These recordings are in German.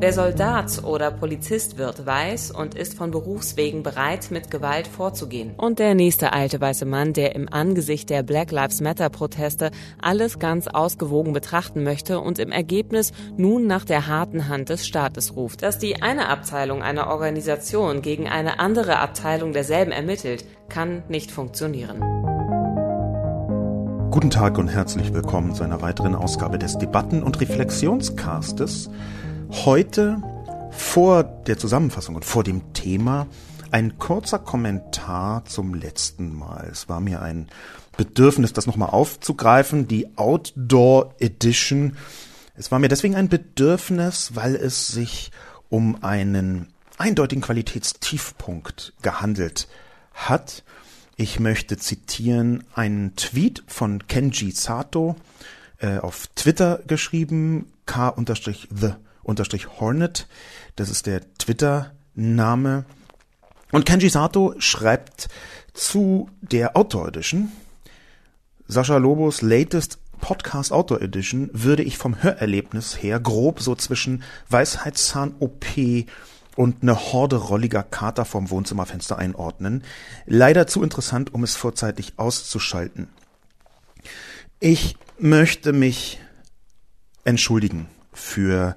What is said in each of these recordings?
Wer Soldat oder Polizist wird, weiß und ist von Berufswegen bereit, mit Gewalt vorzugehen. Und der nächste alte weiße Mann, der im Angesicht der Black Lives Matter Proteste alles ganz ausgewogen betrachten möchte und im Ergebnis nun nach der harten Hand des Staates ruft. Dass die eine Abteilung einer Organisation gegen eine andere Abteilung derselben ermittelt, kann nicht funktionieren. Guten Tag und herzlich willkommen zu einer weiteren Ausgabe des Debatten- und Reflexionscastes. Heute vor der Zusammenfassung und vor dem Thema ein kurzer Kommentar zum letzten Mal. Es war mir ein Bedürfnis, das nochmal aufzugreifen, die Outdoor Edition. Es war mir deswegen ein Bedürfnis, weil es sich um einen eindeutigen Qualitätstiefpunkt gehandelt hat. Ich möchte zitieren einen Tweet von Kenji Sato äh, auf Twitter geschrieben, k-the Hornet. Das ist der Twitter-Name. Und Kenji Sato schreibt zu der Outdoor Edition. Sascha Lobos latest Podcast Outdoor Edition würde ich vom Hörerlebnis her grob so zwischen Weisheitszahn-OP und eine Horde rolliger Kater vom Wohnzimmerfenster einordnen. Leider zu interessant, um es vorzeitig auszuschalten. Ich möchte mich entschuldigen für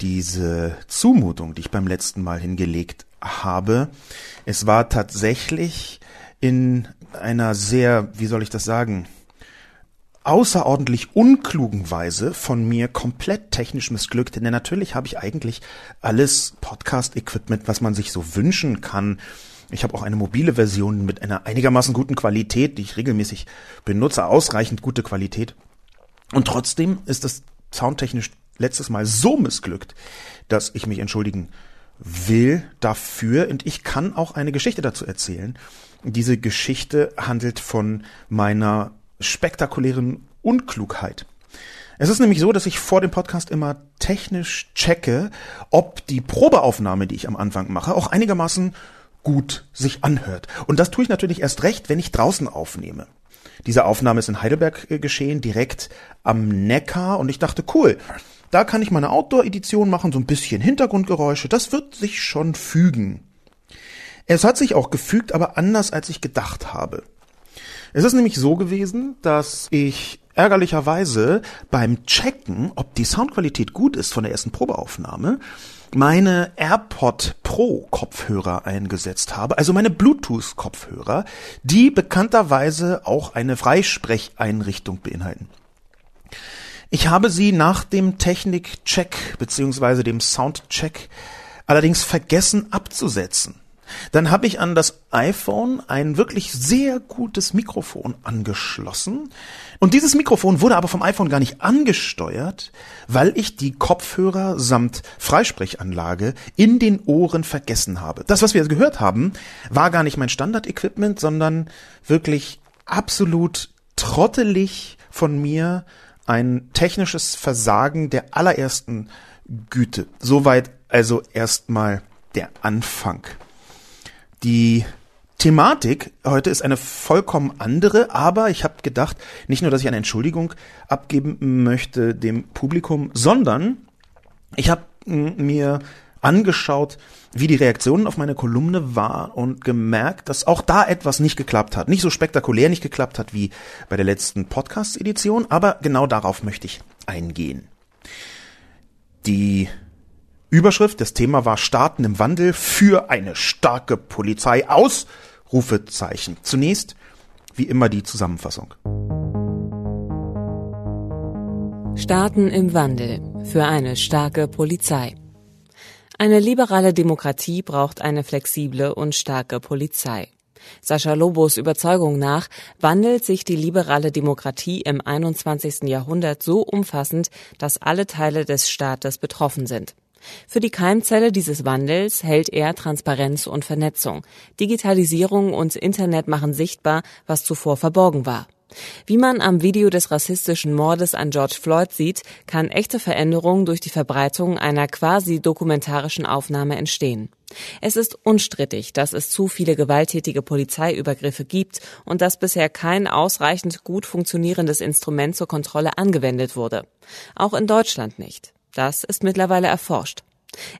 diese Zumutung, die ich beim letzten Mal hingelegt habe. Es war tatsächlich in einer sehr, wie soll ich das sagen, außerordentlich unklugen Weise von mir komplett technisch missglückt, denn natürlich habe ich eigentlich alles Podcast-Equipment, was man sich so wünschen kann. Ich habe auch eine mobile Version mit einer einigermaßen guten Qualität, die ich regelmäßig benutze, ausreichend gute Qualität. Und trotzdem ist das soundtechnisch letztes Mal so missglückt, dass ich mich entschuldigen will dafür und ich kann auch eine Geschichte dazu erzählen. Diese Geschichte handelt von meiner spektakulären Unklugheit. Es ist nämlich so, dass ich vor dem Podcast immer technisch checke, ob die Probeaufnahme, die ich am Anfang mache, auch einigermaßen gut sich anhört. Und das tue ich natürlich erst recht, wenn ich draußen aufnehme. Diese Aufnahme ist in Heidelberg äh, geschehen, direkt am Neckar und ich dachte, cool, da kann ich meine Outdoor-Edition machen, so ein bisschen Hintergrundgeräusche. Das wird sich schon fügen. Es hat sich auch gefügt, aber anders als ich gedacht habe. Es ist nämlich so gewesen, dass ich ärgerlicherweise beim Checken, ob die Soundqualität gut ist von der ersten Probeaufnahme, meine AirPod Pro Kopfhörer eingesetzt habe, also meine Bluetooth Kopfhörer, die bekannterweise auch eine Freisprecheinrichtung beinhalten. Ich habe sie nach dem Technikcheck beziehungsweise dem Soundcheck allerdings vergessen abzusetzen. Dann habe ich an das iPhone ein wirklich sehr gutes Mikrofon angeschlossen. Und dieses Mikrofon wurde aber vom iPhone gar nicht angesteuert, weil ich die Kopfhörer samt Freisprechanlage in den Ohren vergessen habe. Das, was wir gehört haben, war gar nicht mein Standard-Equipment, sondern wirklich absolut trottelig von mir ein technisches Versagen der allerersten Güte. Soweit also erstmal der Anfang. Die Thematik heute ist eine vollkommen andere, aber ich habe gedacht, nicht nur, dass ich eine Entschuldigung abgeben möchte dem Publikum, sondern ich habe mir angeschaut, wie die Reaktionen auf meine Kolumne war und gemerkt, dass auch da etwas nicht geklappt hat. Nicht so spektakulär nicht geklappt hat wie bei der letzten Podcast-Edition, aber genau darauf möchte ich eingehen. Die Überschrift, das Thema war Starten im Wandel für eine starke Polizei aus Rufezeichen. Zunächst, wie immer, die Zusammenfassung. Starten im Wandel für eine starke Polizei. Eine liberale Demokratie braucht eine flexible und starke Polizei. Sascha Lobos Überzeugung nach wandelt sich die liberale Demokratie im 21. Jahrhundert so umfassend, dass alle Teile des Staates betroffen sind. Für die Keimzelle dieses Wandels hält er Transparenz und Vernetzung. Digitalisierung und Internet machen sichtbar, was zuvor verborgen war. Wie man am Video des rassistischen Mordes an George Floyd sieht, kann echte Veränderung durch die Verbreitung einer quasi dokumentarischen Aufnahme entstehen. Es ist unstrittig, dass es zu viele gewalttätige Polizeiübergriffe gibt und dass bisher kein ausreichend gut funktionierendes Instrument zur Kontrolle angewendet wurde. Auch in Deutschland nicht. Das ist mittlerweile erforscht.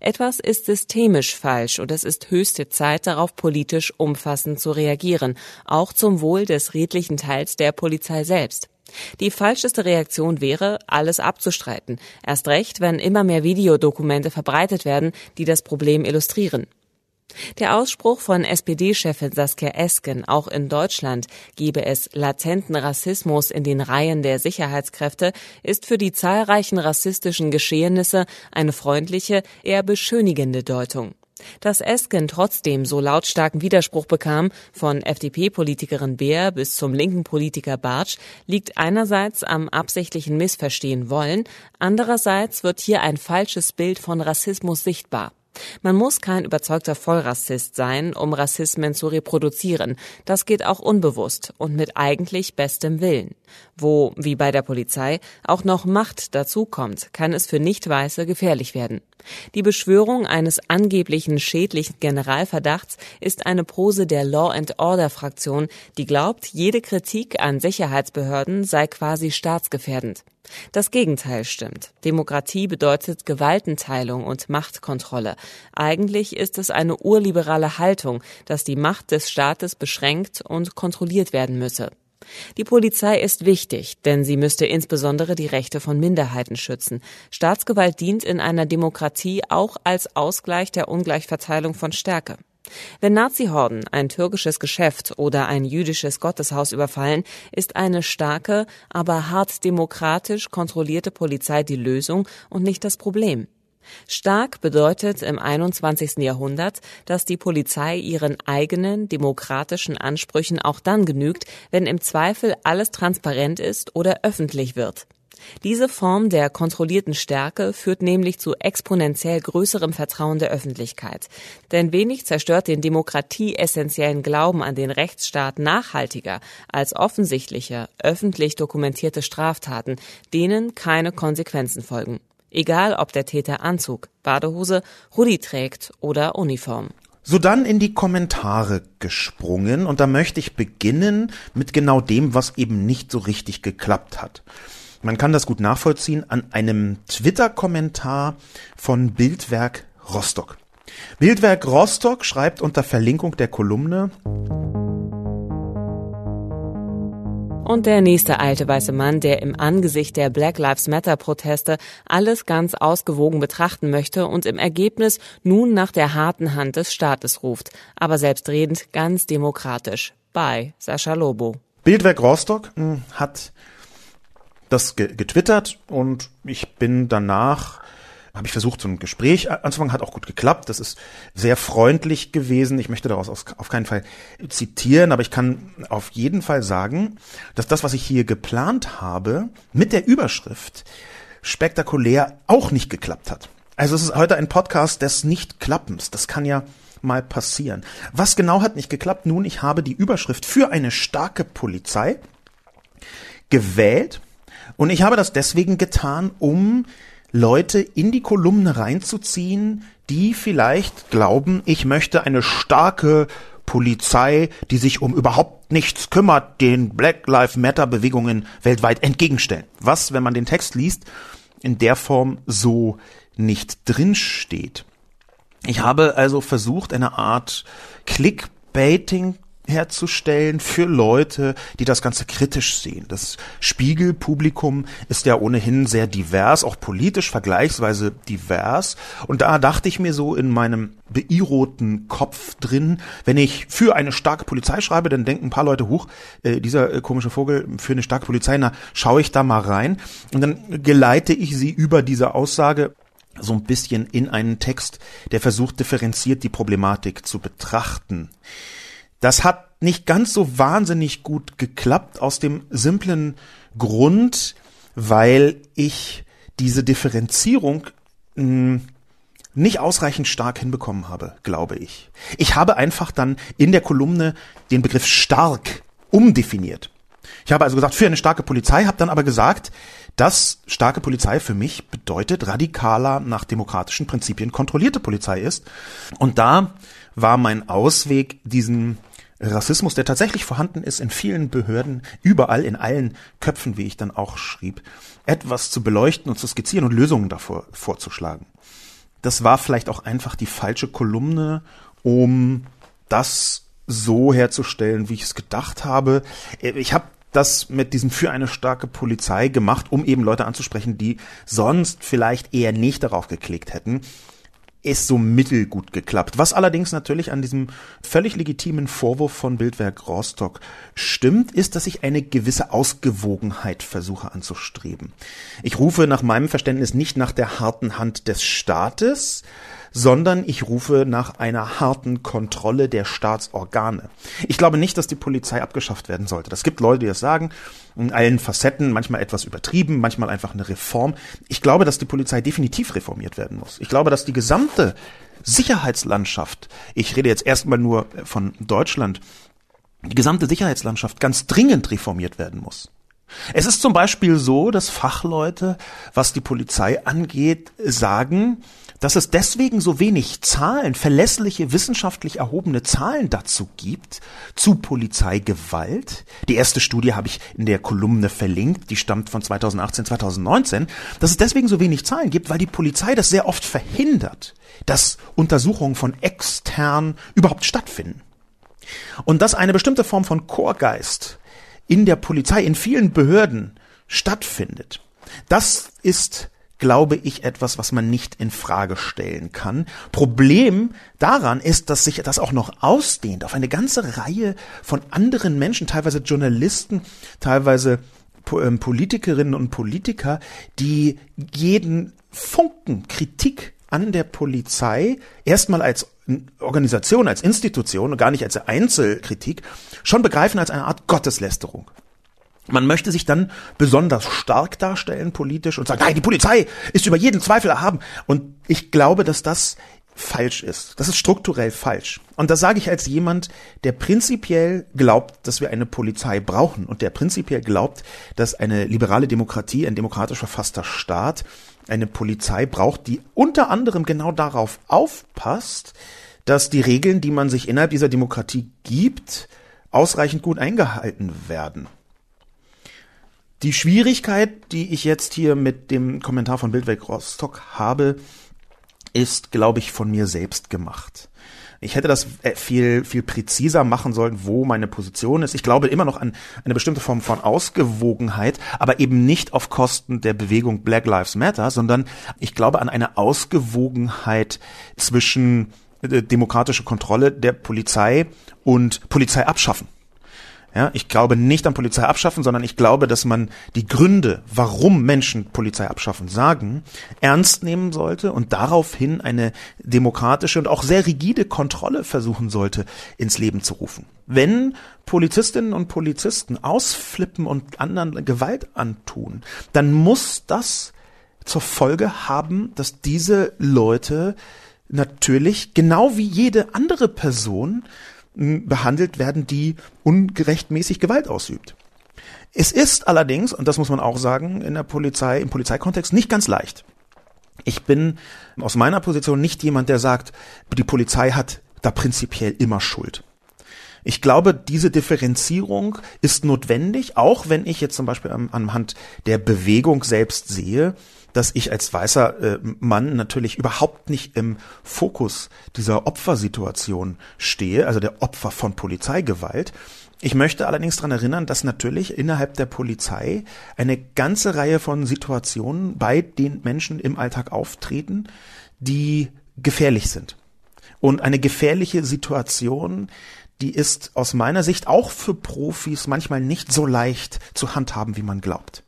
Etwas ist systemisch falsch und es ist höchste Zeit, darauf politisch umfassend zu reagieren, auch zum Wohl des redlichen Teils der Polizei selbst. Die falscheste Reaktion wäre, alles abzustreiten, erst recht, wenn immer mehr Videodokumente verbreitet werden, die das Problem illustrieren. Der Ausspruch von SPD-Chefin Saskia Esken, auch in Deutschland gebe es latenten Rassismus in den Reihen der Sicherheitskräfte, ist für die zahlreichen rassistischen Geschehnisse eine freundliche, eher beschönigende Deutung. Dass Esken trotzdem so lautstarken Widerspruch bekam, von FDP-Politikerin Beer bis zum linken Politiker Bartsch, liegt einerseits am absichtlichen Missverstehen wollen, andererseits wird hier ein falsches Bild von Rassismus sichtbar. Man muss kein überzeugter Vollrassist sein, um Rassismen zu reproduzieren. Das geht auch unbewusst und mit eigentlich bestem Willen. Wo, wie bei der Polizei, auch noch Macht dazukommt, kann es für Nicht-Weiße gefährlich werden. Die Beschwörung eines angeblichen schädlichen Generalverdachts ist eine Pose der Law and Order Fraktion, die glaubt, jede Kritik an Sicherheitsbehörden sei quasi staatsgefährdend. Das Gegenteil stimmt. Demokratie bedeutet Gewaltenteilung und Machtkontrolle. Eigentlich ist es eine urliberale Haltung, dass die Macht des Staates beschränkt und kontrolliert werden müsse. Die Polizei ist wichtig, denn sie müsste insbesondere die Rechte von Minderheiten schützen. Staatsgewalt dient in einer Demokratie auch als Ausgleich der Ungleichverteilung von Stärke. Wenn Nazihorden ein türkisches Geschäft oder ein jüdisches Gotteshaus überfallen, ist eine starke, aber hart demokratisch kontrollierte Polizei die Lösung und nicht das Problem. Stark bedeutet im 21. Jahrhundert, dass die Polizei ihren eigenen demokratischen Ansprüchen auch dann genügt, wenn im Zweifel alles transparent ist oder öffentlich wird. Diese Form der kontrollierten Stärke führt nämlich zu exponentiell größerem Vertrauen der Öffentlichkeit. Denn wenig zerstört den demokratieessentiellen Glauben an den Rechtsstaat nachhaltiger als offensichtliche, öffentlich dokumentierte Straftaten, denen keine Konsequenzen folgen. Egal, ob der Täter Anzug, Badehose, Hoodie trägt oder Uniform. So dann in die Kommentare gesprungen und da möchte ich beginnen mit genau dem, was eben nicht so richtig geklappt hat. Man kann das gut nachvollziehen an einem Twitter-Kommentar von Bildwerk Rostock. Bildwerk Rostock schreibt unter Verlinkung der Kolumne Und der nächste alte weiße Mann, der im Angesicht der Black Lives Matter Proteste alles ganz ausgewogen betrachten möchte und im Ergebnis nun nach der harten Hand des Staates ruft, aber selbstredend ganz demokratisch. Bei Sascha Lobo. Bildwerk Rostock hm, hat das getwittert und ich bin danach habe ich versucht, so ein Gespräch anzufangen, hat auch gut geklappt. Das ist sehr freundlich gewesen. Ich möchte daraus auf keinen Fall zitieren, aber ich kann auf jeden Fall sagen, dass das, was ich hier geplant habe, mit der Überschrift spektakulär auch nicht geklappt hat. Also es ist heute ein Podcast des Nicht-Klappens. Das kann ja mal passieren. Was genau hat nicht geklappt? Nun, ich habe die Überschrift für eine starke Polizei gewählt und ich habe das deswegen getan, um Leute in die Kolumne reinzuziehen, die vielleicht glauben, ich möchte eine starke Polizei, die sich um überhaupt nichts kümmert, den Black Lives Matter Bewegungen weltweit entgegenstellen. Was, wenn man den Text liest, in der Form so nicht drinsteht. Ich habe also versucht, eine Art Clickbaiting herzustellen für Leute, die das Ganze kritisch sehen. Das Spiegelpublikum ist ja ohnehin sehr divers, auch politisch vergleichsweise divers. Und da dachte ich mir so in meinem beirroten Kopf drin, wenn ich für eine starke Polizei schreibe, dann denken ein paar Leute, hoch, äh, dieser äh, komische Vogel für eine starke Polizei, na, schaue ich da mal rein. Und dann geleite ich sie über diese Aussage so ein bisschen in einen Text, der versucht, differenziert die Problematik zu betrachten. Das hat nicht ganz so wahnsinnig gut geklappt aus dem simplen Grund, weil ich diese Differenzierung hm, nicht ausreichend stark hinbekommen habe, glaube ich. Ich habe einfach dann in der Kolumne den Begriff stark umdefiniert. Ich habe also gesagt, für eine starke Polizei, habe dann aber gesagt, dass starke Polizei für mich bedeutet, radikaler nach demokratischen Prinzipien kontrollierte Polizei ist. Und da war mein Ausweg, diesen Rassismus, der tatsächlich vorhanden ist in vielen Behörden, überall in allen Köpfen, wie ich dann auch schrieb, etwas zu beleuchten und zu skizzieren und Lösungen davor vorzuschlagen. Das war vielleicht auch einfach die falsche Kolumne, um das so herzustellen, wie ich es gedacht habe. Ich habe das mit diesem für eine starke Polizei gemacht, um eben Leute anzusprechen, die sonst vielleicht eher nicht darauf geklickt hätten ist so mittelgut geklappt. Was allerdings natürlich an diesem völlig legitimen Vorwurf von Bildwerk Rostock stimmt, ist, dass ich eine gewisse Ausgewogenheit versuche anzustreben. Ich rufe nach meinem Verständnis nicht nach der harten Hand des Staates, sondern ich rufe nach einer harten Kontrolle der Staatsorgane. Ich glaube nicht, dass die Polizei abgeschafft werden sollte. Das gibt Leute, die das sagen, in allen Facetten, manchmal etwas übertrieben, manchmal einfach eine Reform. Ich glaube, dass die Polizei definitiv reformiert werden muss. Ich glaube, dass die gesamte Sicherheitslandschaft, ich rede jetzt erstmal nur von Deutschland, die gesamte Sicherheitslandschaft ganz dringend reformiert werden muss. Es ist zum Beispiel so, dass Fachleute, was die Polizei angeht, sagen, dass es deswegen so wenig Zahlen, verlässliche, wissenschaftlich erhobene Zahlen dazu gibt, zu Polizeigewalt. Die erste Studie habe ich in der Kolumne verlinkt, die stammt von 2018, 2019, dass es deswegen so wenig Zahlen gibt, weil die Polizei das sehr oft verhindert, dass Untersuchungen von extern überhaupt stattfinden. Und dass eine bestimmte Form von Chorgeist in der Polizei, in vielen Behörden stattfindet. Das ist glaube ich, etwas, was man nicht in Frage stellen kann. Problem daran ist, dass sich das auch noch ausdehnt auf eine ganze Reihe von anderen Menschen, teilweise Journalisten, teilweise ähm, Politikerinnen und Politiker, die jeden Funken Kritik an der Polizei erstmal als Organisation, als Institution und gar nicht als Einzelkritik schon begreifen als eine Art Gotteslästerung. Man möchte sich dann besonders stark darstellen politisch und sagen, nein, die Polizei ist über jeden Zweifel erhaben. Und ich glaube, dass das falsch ist. Das ist strukturell falsch. Und das sage ich als jemand, der prinzipiell glaubt, dass wir eine Polizei brauchen und der prinzipiell glaubt, dass eine liberale Demokratie, ein demokratisch verfasster Staat eine Polizei braucht, die unter anderem genau darauf aufpasst, dass die Regeln, die man sich innerhalb dieser Demokratie gibt, ausreichend gut eingehalten werden. Die Schwierigkeit, die ich jetzt hier mit dem Kommentar von Bildweg Rostock habe, ist, glaube ich, von mir selbst gemacht. Ich hätte das äh, viel, viel präziser machen sollen, wo meine Position ist. Ich glaube immer noch an eine bestimmte Form von Ausgewogenheit, aber eben nicht auf Kosten der Bewegung Black Lives Matter, sondern ich glaube an eine Ausgewogenheit zwischen äh, demokratische Kontrolle der Polizei und Polizei abschaffen. Ja, ich glaube nicht an Polizei abschaffen, sondern ich glaube, dass man die Gründe, warum Menschen Polizei abschaffen sagen, ernst nehmen sollte und daraufhin eine demokratische und auch sehr rigide Kontrolle versuchen sollte, ins Leben zu rufen. Wenn Polizistinnen und Polizisten ausflippen und anderen Gewalt antun, dann muss das zur Folge haben, dass diese Leute natürlich genau wie jede andere Person behandelt werden, die ungerechtmäßig Gewalt ausübt. Es ist allerdings, und das muss man auch sagen, in der Polizei, im Polizeikontext nicht ganz leicht. Ich bin aus meiner Position nicht jemand, der sagt, die Polizei hat da prinzipiell immer Schuld. Ich glaube, diese Differenzierung ist notwendig, auch wenn ich jetzt zum Beispiel anhand der Bewegung selbst sehe, dass ich als weißer äh, Mann natürlich überhaupt nicht im Fokus dieser Opfersituation stehe, also der Opfer von Polizeigewalt. Ich möchte allerdings daran erinnern, dass natürlich innerhalb der Polizei eine ganze Reihe von Situationen bei den Menschen im Alltag auftreten, die gefährlich sind. Und eine gefährliche Situation, die ist aus meiner Sicht auch für Profis manchmal nicht so leicht zu handhaben, wie man glaubt.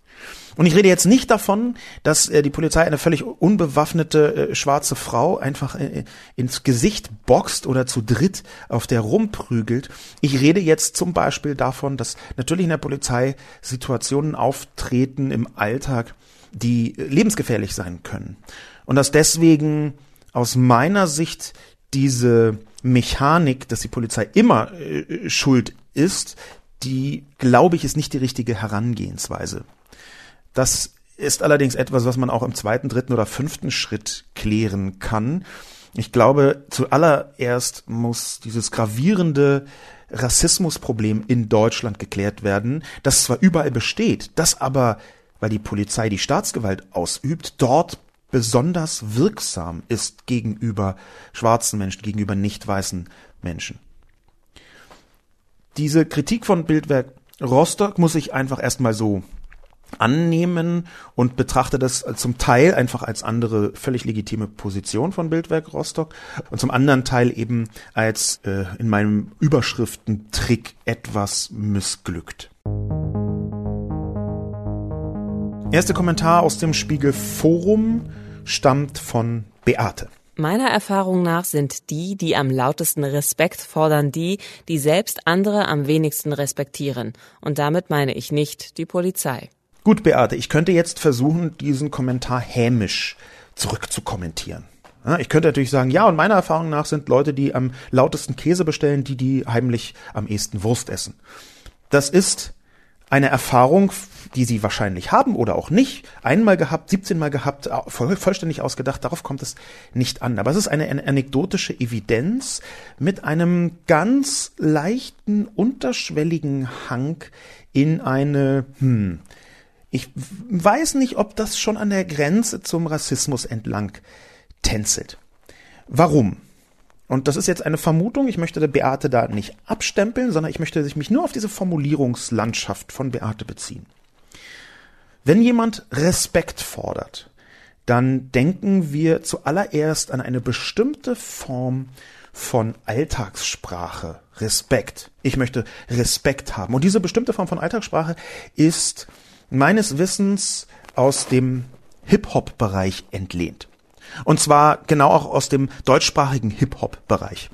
Und ich rede jetzt nicht davon, dass äh, die Polizei eine völlig unbewaffnete äh, schwarze Frau einfach äh, ins Gesicht boxt oder zu dritt auf der rumprügelt. Ich rede jetzt zum Beispiel davon, dass natürlich in der Polizei Situationen auftreten im Alltag, die äh, lebensgefährlich sein können. Und dass deswegen aus meiner Sicht diese Mechanik, dass die Polizei immer äh, schuld ist, die, glaube ich, ist nicht die richtige Herangehensweise. Das ist allerdings etwas, was man auch im zweiten, dritten oder fünften Schritt klären kann. Ich glaube, zuallererst muss dieses gravierende Rassismusproblem in Deutschland geklärt werden, das zwar überall besteht, das aber, weil die Polizei die Staatsgewalt ausübt, dort besonders wirksam ist gegenüber schwarzen Menschen, gegenüber nicht weißen Menschen. Diese Kritik von Bildwerk Rostock muss ich einfach erstmal so annehmen und betrachte das zum Teil einfach als andere völlig legitime Position von Bildwerk Rostock und zum anderen Teil eben als äh, in meinem Überschriftentrick etwas missglückt. Erster Kommentar aus dem Spiegel Forum stammt von Beate. Meiner Erfahrung nach sind die, die am lautesten Respekt fordern, die, die selbst andere am wenigsten respektieren. Und damit meine ich nicht die Polizei. Gut, Beate, ich könnte jetzt versuchen, diesen Kommentar hämisch zurückzukommentieren. Ich könnte natürlich sagen, ja, und meiner Erfahrung nach sind Leute, die am lautesten Käse bestellen, die, die heimlich am ehesten Wurst essen. Das ist eine Erfahrung, die sie wahrscheinlich haben oder auch nicht, einmal gehabt, 17 Mal gehabt, vollständig ausgedacht, darauf kommt es nicht an. Aber es ist eine, anekdotische Evidenz mit einem ganz leichten, unterschwelligen Hang in eine, hm, ich weiß nicht, ob das schon an der Grenze zum Rassismus entlang tänzelt. Warum? Und das ist jetzt eine Vermutung, ich möchte der Beate da nicht abstempeln, sondern ich möchte mich nur auf diese Formulierungslandschaft von Beate beziehen. Wenn jemand Respekt fordert, dann denken wir zuallererst an eine bestimmte Form von Alltagssprache, Respekt. Ich möchte Respekt haben. Und diese bestimmte Form von Alltagssprache ist meines Wissens aus dem Hip-Hop-Bereich entlehnt. Und zwar genau auch aus dem deutschsprachigen Hip-Hop-Bereich.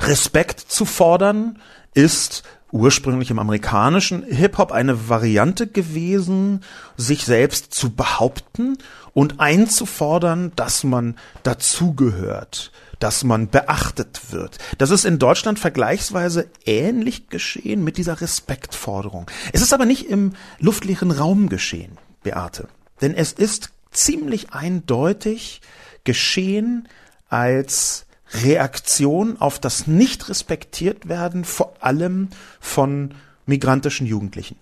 Respekt zu fordern ist ursprünglich im amerikanischen Hip-Hop eine Variante gewesen, sich selbst zu behaupten und einzufordern, dass man dazugehört, dass man beachtet wird. Das ist in Deutschland vergleichsweise ähnlich geschehen mit dieser Respektforderung. Es ist aber nicht im luftleeren Raum geschehen, Beate. Denn es ist ziemlich eindeutig geschehen als Reaktion auf das nicht respektiert werden, vor allem von migrantischen Jugendlichen.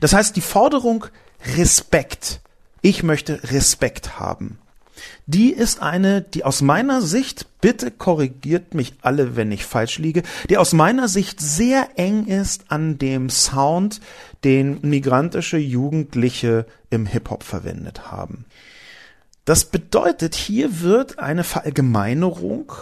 Das heißt, die Forderung Respekt, ich möchte Respekt haben, die ist eine, die aus meiner Sicht, bitte korrigiert mich alle, wenn ich falsch liege, die aus meiner Sicht sehr eng ist an dem Sound, den migrantische Jugendliche im Hip-Hop verwendet haben. Das bedeutet, hier wird eine Verallgemeinerung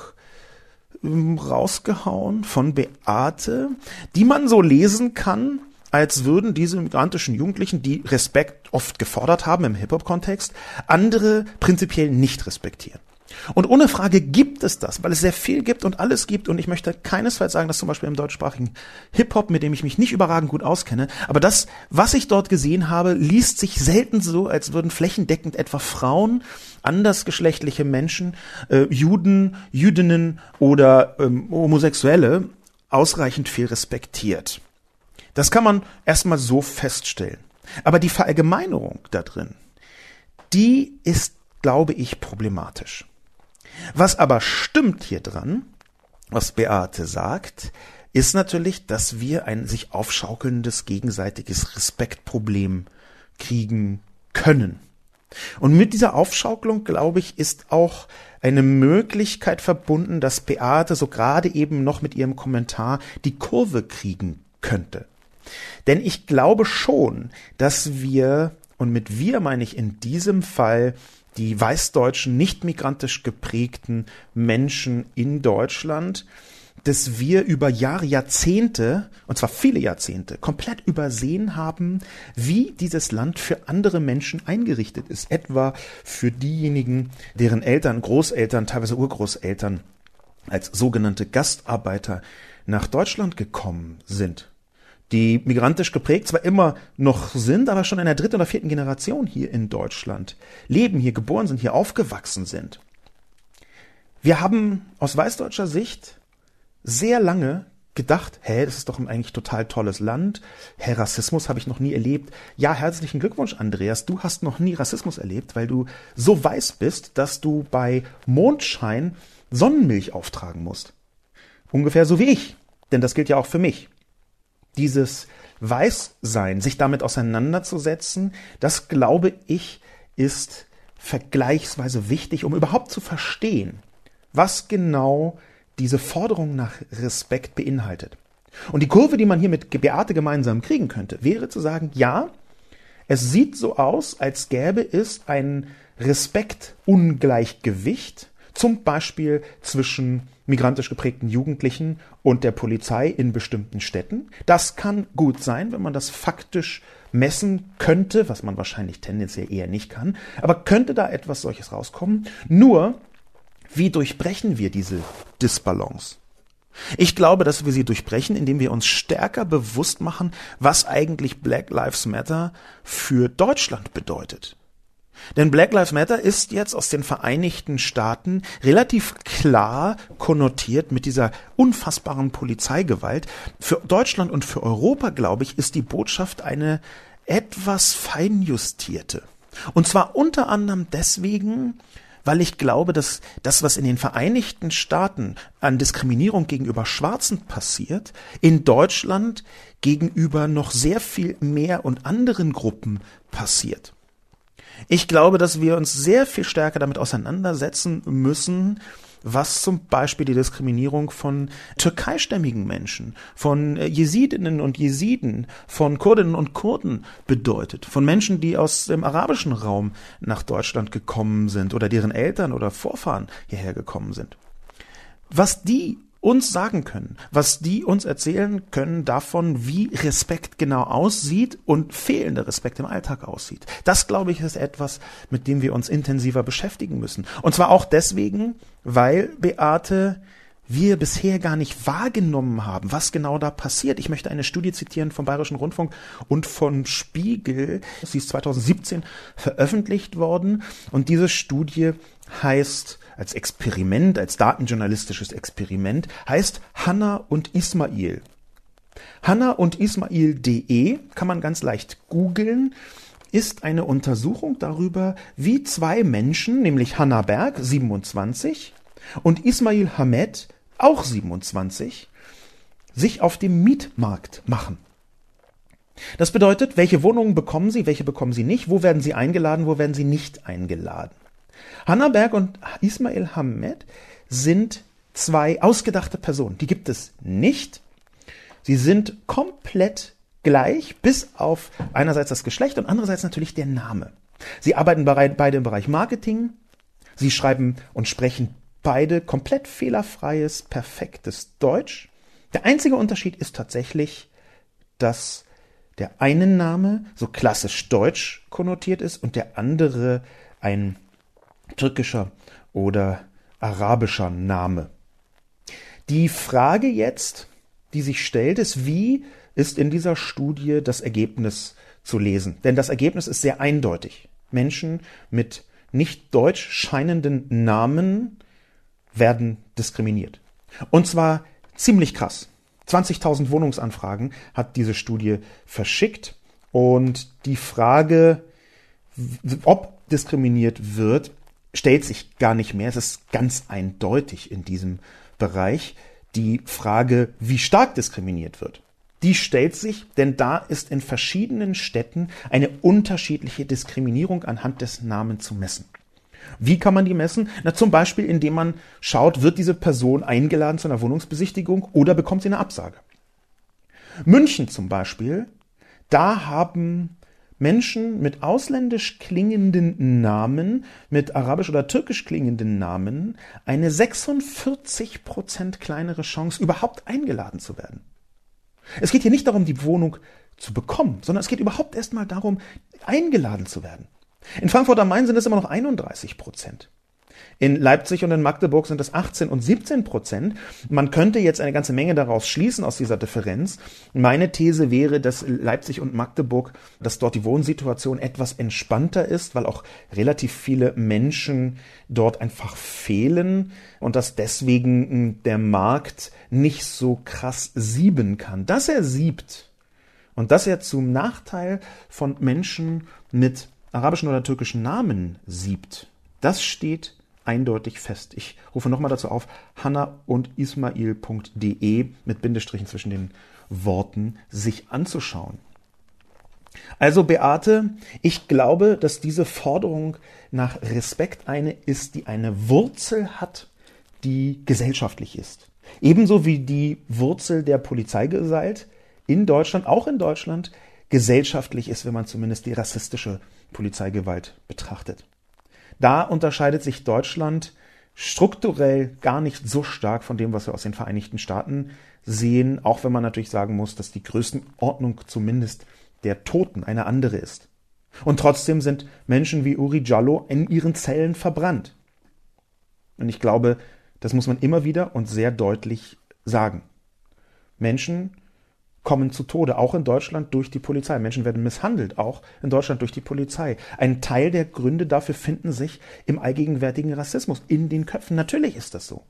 ähm, rausgehauen von Beate, die man so lesen kann, als würden diese migrantischen Jugendlichen, die Respekt oft gefordert haben im Hip-Hop-Kontext, andere prinzipiell nicht respektieren. Und ohne Frage gibt es das, weil es sehr viel gibt und alles gibt. Und ich möchte keinesfalls sagen, dass zum Beispiel im deutschsprachigen Hip-Hop, mit dem ich mich nicht überragend gut auskenne, aber das, was ich dort gesehen habe, liest sich selten so, als würden flächendeckend etwa Frauen, andersgeschlechtliche Menschen, äh, Juden, Jüdinnen oder ähm, Homosexuelle ausreichend viel respektiert. Das kann man erstmal so feststellen. Aber die Verallgemeinerung da drin, die ist, glaube ich, problematisch. Was aber stimmt hier dran, was Beate sagt, ist natürlich, dass wir ein sich aufschaukelndes gegenseitiges Respektproblem kriegen können. Und mit dieser Aufschaukelung, glaube ich, ist auch eine Möglichkeit verbunden, dass Beate so gerade eben noch mit ihrem Kommentar die Kurve kriegen könnte. Denn ich glaube schon, dass wir, und mit wir meine ich in diesem Fall die weißdeutschen, nicht migrantisch geprägten Menschen in Deutschland, dass wir über Jahre, Jahrzehnte, und zwar viele Jahrzehnte, komplett übersehen haben, wie dieses Land für andere Menschen eingerichtet ist. Etwa für diejenigen, deren Eltern, Großeltern, teilweise Urgroßeltern als sogenannte Gastarbeiter nach Deutschland gekommen sind die migrantisch geprägt zwar immer noch sind, aber schon in der dritten oder vierten Generation hier in Deutschland leben, hier geboren sind, hier aufgewachsen sind. Wir haben aus weißdeutscher Sicht sehr lange gedacht, hä, das ist doch ein eigentlich total tolles Land. Hä, Rassismus habe ich noch nie erlebt. Ja, herzlichen Glückwunsch, Andreas. Du hast noch nie Rassismus erlebt, weil du so weiß bist, dass du bei Mondschein Sonnenmilch auftragen musst. Ungefähr so wie ich. Denn das gilt ja auch für mich. Dieses Weißsein, sich damit auseinanderzusetzen, das glaube ich, ist vergleichsweise wichtig, um überhaupt zu verstehen, was genau diese Forderung nach Respekt beinhaltet. Und die Kurve, die man hier mit Beate gemeinsam kriegen könnte, wäre zu sagen, ja, es sieht so aus, als gäbe es ein Respektungleichgewicht, zum Beispiel zwischen migrantisch geprägten Jugendlichen und der Polizei in bestimmten Städten. Das kann gut sein, wenn man das faktisch messen könnte, was man wahrscheinlich tendenziell eher nicht kann, aber könnte da etwas solches rauskommen. Nur wie durchbrechen wir diese Disbalance? Ich glaube, dass wir sie durchbrechen, indem wir uns stärker bewusst machen, was eigentlich Black Lives Matter für Deutschland bedeutet. Denn Black Lives Matter ist jetzt aus den Vereinigten Staaten relativ klar konnotiert mit dieser unfassbaren Polizeigewalt. Für Deutschland und für Europa, glaube ich, ist die Botschaft eine etwas feinjustierte. Und zwar unter anderem deswegen, weil ich glaube, dass das, was in den Vereinigten Staaten an Diskriminierung gegenüber Schwarzen passiert, in Deutschland gegenüber noch sehr viel mehr und anderen Gruppen passiert. Ich glaube, dass wir uns sehr viel stärker damit auseinandersetzen müssen, was zum Beispiel die Diskriminierung von türkeistämmigen Menschen, von äh, Jesidinnen und Jesiden, von Kurdinnen und Kurden bedeutet, von Menschen, die aus dem arabischen Raum nach Deutschland gekommen sind oder deren Eltern oder Vorfahren hierher gekommen sind. Was die uns sagen können, was die uns erzählen können davon, wie Respekt genau aussieht und fehlender Respekt im Alltag aussieht. Das, glaube ich, ist etwas, mit dem wir uns intensiver beschäftigen müssen. Und zwar auch deswegen, weil Beate wir bisher gar nicht wahrgenommen haben, was genau da passiert. Ich möchte eine Studie zitieren vom Bayerischen Rundfunk und von Spiegel. Sie ist 2017 veröffentlicht worden und diese Studie heißt als Experiment, als datenjournalistisches Experiment, heißt Hanna und Ismail. Hanna und Ismail.de kann man ganz leicht googeln ist eine Untersuchung darüber, wie zwei Menschen, nämlich Hanna Berg, 27, und Ismail Hamed, auch 27, sich auf dem Mietmarkt machen. Das bedeutet, welche Wohnungen bekommen sie, welche bekommen sie nicht, wo werden sie eingeladen, wo werden sie nicht eingeladen. Hanna Berg und Ismail Hamed sind zwei ausgedachte Personen. Die gibt es nicht. Sie sind komplett gleich, bis auf einerseits das Geschlecht und andererseits natürlich der Name. Sie arbeiten beide im Bereich Marketing. Sie schreiben und sprechen beide komplett fehlerfreies, perfektes Deutsch. Der einzige Unterschied ist tatsächlich, dass der eine Name so klassisch deutsch konnotiert ist und der andere ein türkischer oder arabischer Name. Die Frage jetzt, die sich stellt, ist, wie ist in dieser Studie das Ergebnis zu lesen? Denn das Ergebnis ist sehr eindeutig. Menschen mit nicht deutsch scheinenden Namen werden diskriminiert. Und zwar ziemlich krass. 20.000 Wohnungsanfragen hat diese Studie verschickt und die Frage, ob diskriminiert wird, stellt sich gar nicht mehr. Es ist ganz eindeutig in diesem Bereich die Frage, wie stark diskriminiert wird. Die stellt sich, denn da ist in verschiedenen Städten eine unterschiedliche Diskriminierung anhand des Namens zu messen. Wie kann man die messen? Na, zum Beispiel, indem man schaut, wird diese Person eingeladen zu einer Wohnungsbesichtigung oder bekommt sie eine Absage. München zum Beispiel, da haben Menschen mit ausländisch klingenden Namen, mit arabisch oder türkisch klingenden Namen, eine 46 Prozent kleinere Chance, überhaupt eingeladen zu werden. Es geht hier nicht darum, die Wohnung zu bekommen, sondern es geht überhaupt erstmal darum, eingeladen zu werden. In Frankfurt am Main sind es immer noch 31 Prozent. In Leipzig und in Magdeburg sind es 18 und 17 Prozent. Man könnte jetzt eine ganze Menge daraus schließen aus dieser Differenz. Meine These wäre, dass Leipzig und Magdeburg, dass dort die Wohnsituation etwas entspannter ist, weil auch relativ viele Menschen dort einfach fehlen und dass deswegen hm, der Markt nicht so krass sieben kann. Dass er siebt und dass er zum Nachteil von Menschen mit arabischen oder türkischen Namen siebt, das steht eindeutig fest. Ich rufe nochmal dazu auf, hanna und ismail.de mit Bindestrichen zwischen den Worten sich anzuschauen. Also Beate, ich glaube, dass diese Forderung nach Respekt eine ist, die eine Wurzel hat, die gesellschaftlich ist. Ebenso wie die Wurzel der Polizeigewalt in Deutschland, auch in Deutschland, gesellschaftlich ist, wenn man zumindest die rassistische Polizeigewalt betrachtet. Da unterscheidet sich Deutschland strukturell gar nicht so stark von dem, was wir aus den Vereinigten Staaten sehen, auch wenn man natürlich sagen muss, dass die Größenordnung zumindest der Toten eine andere ist. Und trotzdem sind Menschen wie Uri Jallo in ihren Zellen verbrannt. Und ich glaube, das muss man immer wieder und sehr deutlich sagen. Menschen kommen zu Tode, auch in Deutschland durch die Polizei. Menschen werden misshandelt, auch in Deutschland durch die Polizei. Ein Teil der Gründe dafür finden sich im allgegenwärtigen Rassismus, in den Köpfen. Natürlich ist das so.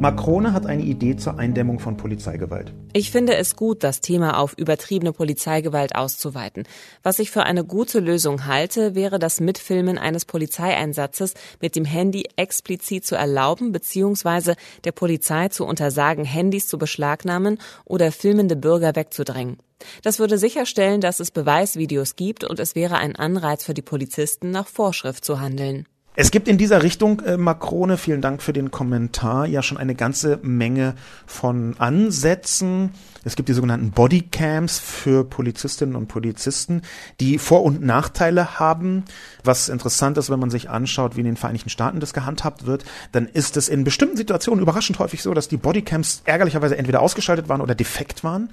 Macron hat eine Idee zur Eindämmung von Polizeigewalt. Ich finde es gut, das Thema auf übertriebene Polizeigewalt auszuweiten. Was ich für eine gute Lösung halte, wäre das Mitfilmen eines Polizeieinsatzes mit dem Handy explizit zu erlauben bzw. der Polizei zu untersagen, Handys zu beschlagnahmen oder filmende Bürger wegzudrängen. Das würde sicherstellen, dass es Beweisvideos gibt und es wäre ein Anreiz für die Polizisten, nach Vorschrift zu handeln. Es gibt in dieser Richtung, äh, Makrone, vielen Dank für den Kommentar, ja schon eine ganze Menge von Ansätzen. Es gibt die sogenannten Bodycams für Polizistinnen und Polizisten, die Vor- und Nachteile haben. Was interessant ist, wenn man sich anschaut, wie in den Vereinigten Staaten das gehandhabt wird, dann ist es in bestimmten Situationen überraschend häufig so, dass die Bodycams ärgerlicherweise entweder ausgeschaltet waren oder defekt waren.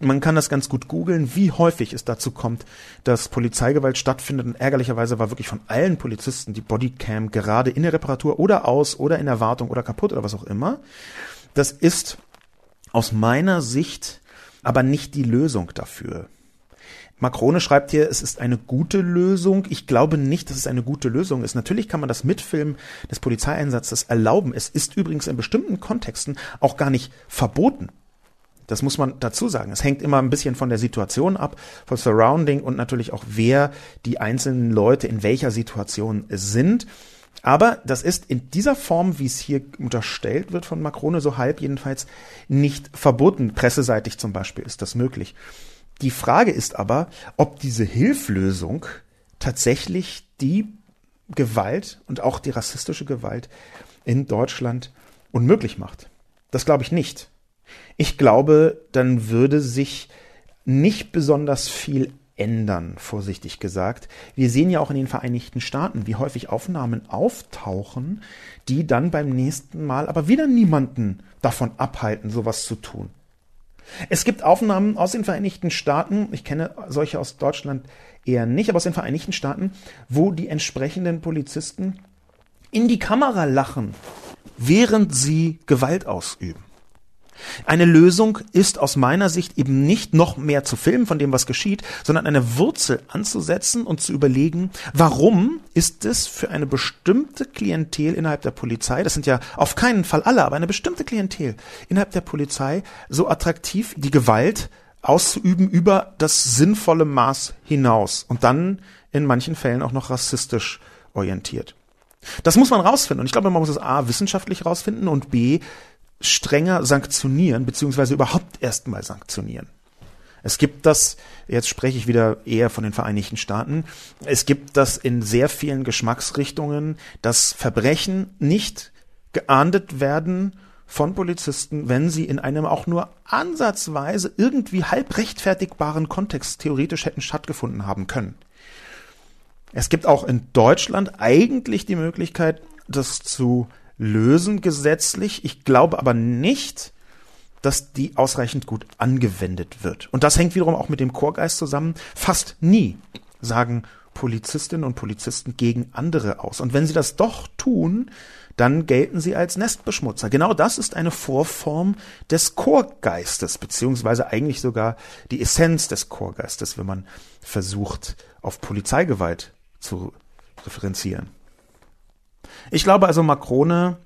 Man kann das ganz gut googeln, wie häufig es dazu kommt, dass Polizeigewalt stattfindet. Und ärgerlicherweise war wirklich von allen Polizisten die Bodycam gerade in der Reparatur oder aus oder in der Wartung oder kaputt oder was auch immer. Das ist aus meiner Sicht aber nicht die Lösung dafür. Macrone schreibt hier, es ist eine gute Lösung. Ich glaube nicht, dass es eine gute Lösung ist. Natürlich kann man das Mitfilmen des Polizeieinsatzes erlauben. Es ist übrigens in bestimmten Kontexten auch gar nicht verboten. Das muss man dazu sagen. Es hängt immer ein bisschen von der Situation ab, vom Surrounding und natürlich auch, wer die einzelnen Leute in welcher Situation sind. Aber das ist in dieser Form, wie es hier unterstellt wird von Macrone, so halb jedenfalls nicht verboten. Presseseitig zum Beispiel ist das möglich. Die Frage ist aber, ob diese Hilflösung tatsächlich die Gewalt und auch die rassistische Gewalt in Deutschland unmöglich macht. Das glaube ich nicht. Ich glaube, dann würde sich nicht besonders viel ändern, vorsichtig gesagt. Wir sehen ja auch in den Vereinigten Staaten, wie häufig Aufnahmen auftauchen, die dann beim nächsten Mal aber wieder niemanden davon abhalten, sowas zu tun. Es gibt Aufnahmen aus den Vereinigten Staaten, ich kenne solche aus Deutschland eher nicht, aber aus den Vereinigten Staaten, wo die entsprechenden Polizisten in die Kamera lachen, während sie Gewalt ausüben. Eine Lösung ist aus meiner Sicht eben nicht noch mehr zu filmen von dem, was geschieht, sondern eine Wurzel anzusetzen und zu überlegen, warum ist es für eine bestimmte Klientel innerhalb der Polizei, das sind ja auf keinen Fall alle, aber eine bestimmte Klientel innerhalb der Polizei so attraktiv, die Gewalt auszuüben über das sinnvolle Maß hinaus und dann in manchen Fällen auch noch rassistisch orientiert. Das muss man rausfinden. Und ich glaube, man muss es A, wissenschaftlich rausfinden und B, strenger sanktionieren, beziehungsweise überhaupt erstmal sanktionieren. Es gibt das, jetzt spreche ich wieder eher von den Vereinigten Staaten, es gibt das in sehr vielen Geschmacksrichtungen, dass Verbrechen nicht geahndet werden von Polizisten, wenn sie in einem auch nur ansatzweise irgendwie halb rechtfertigbaren Kontext theoretisch hätten stattgefunden haben können. Es gibt auch in Deutschland eigentlich die Möglichkeit, das zu lösen gesetzlich. Ich glaube aber nicht, dass die ausreichend gut angewendet wird. Und das hängt wiederum auch mit dem Chorgeist zusammen. Fast nie sagen Polizistinnen und Polizisten gegen andere aus. Und wenn sie das doch tun, dann gelten sie als Nestbeschmutzer. Genau das ist eine Vorform des Chorgeistes, beziehungsweise eigentlich sogar die Essenz des Chorgeistes, wenn man versucht, auf Polizeigewalt zu differenzieren. Ich glaube also, Macrone,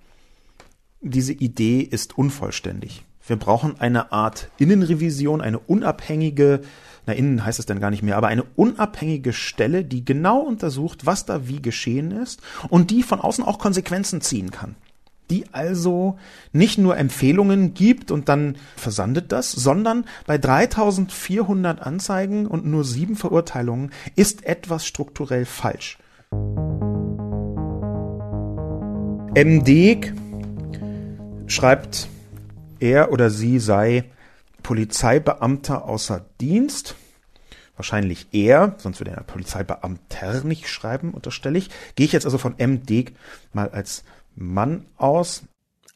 diese Idee ist unvollständig. Wir brauchen eine Art Innenrevision, eine unabhängige na innen heißt es dann gar nicht mehr, aber eine unabhängige Stelle, die genau untersucht, was da wie geschehen ist und die von außen auch Konsequenzen ziehen kann. Die also nicht nur Empfehlungen gibt und dann versandet das, sondern bei 3400 Anzeigen und nur sieben Verurteilungen ist etwas strukturell falsch. MD schreibt, er oder sie sei Polizeibeamter außer Dienst. Wahrscheinlich er, sonst würde er Polizeibeamter nicht schreiben, unterstelle ich. Gehe ich jetzt also von MD mal als Mann aus.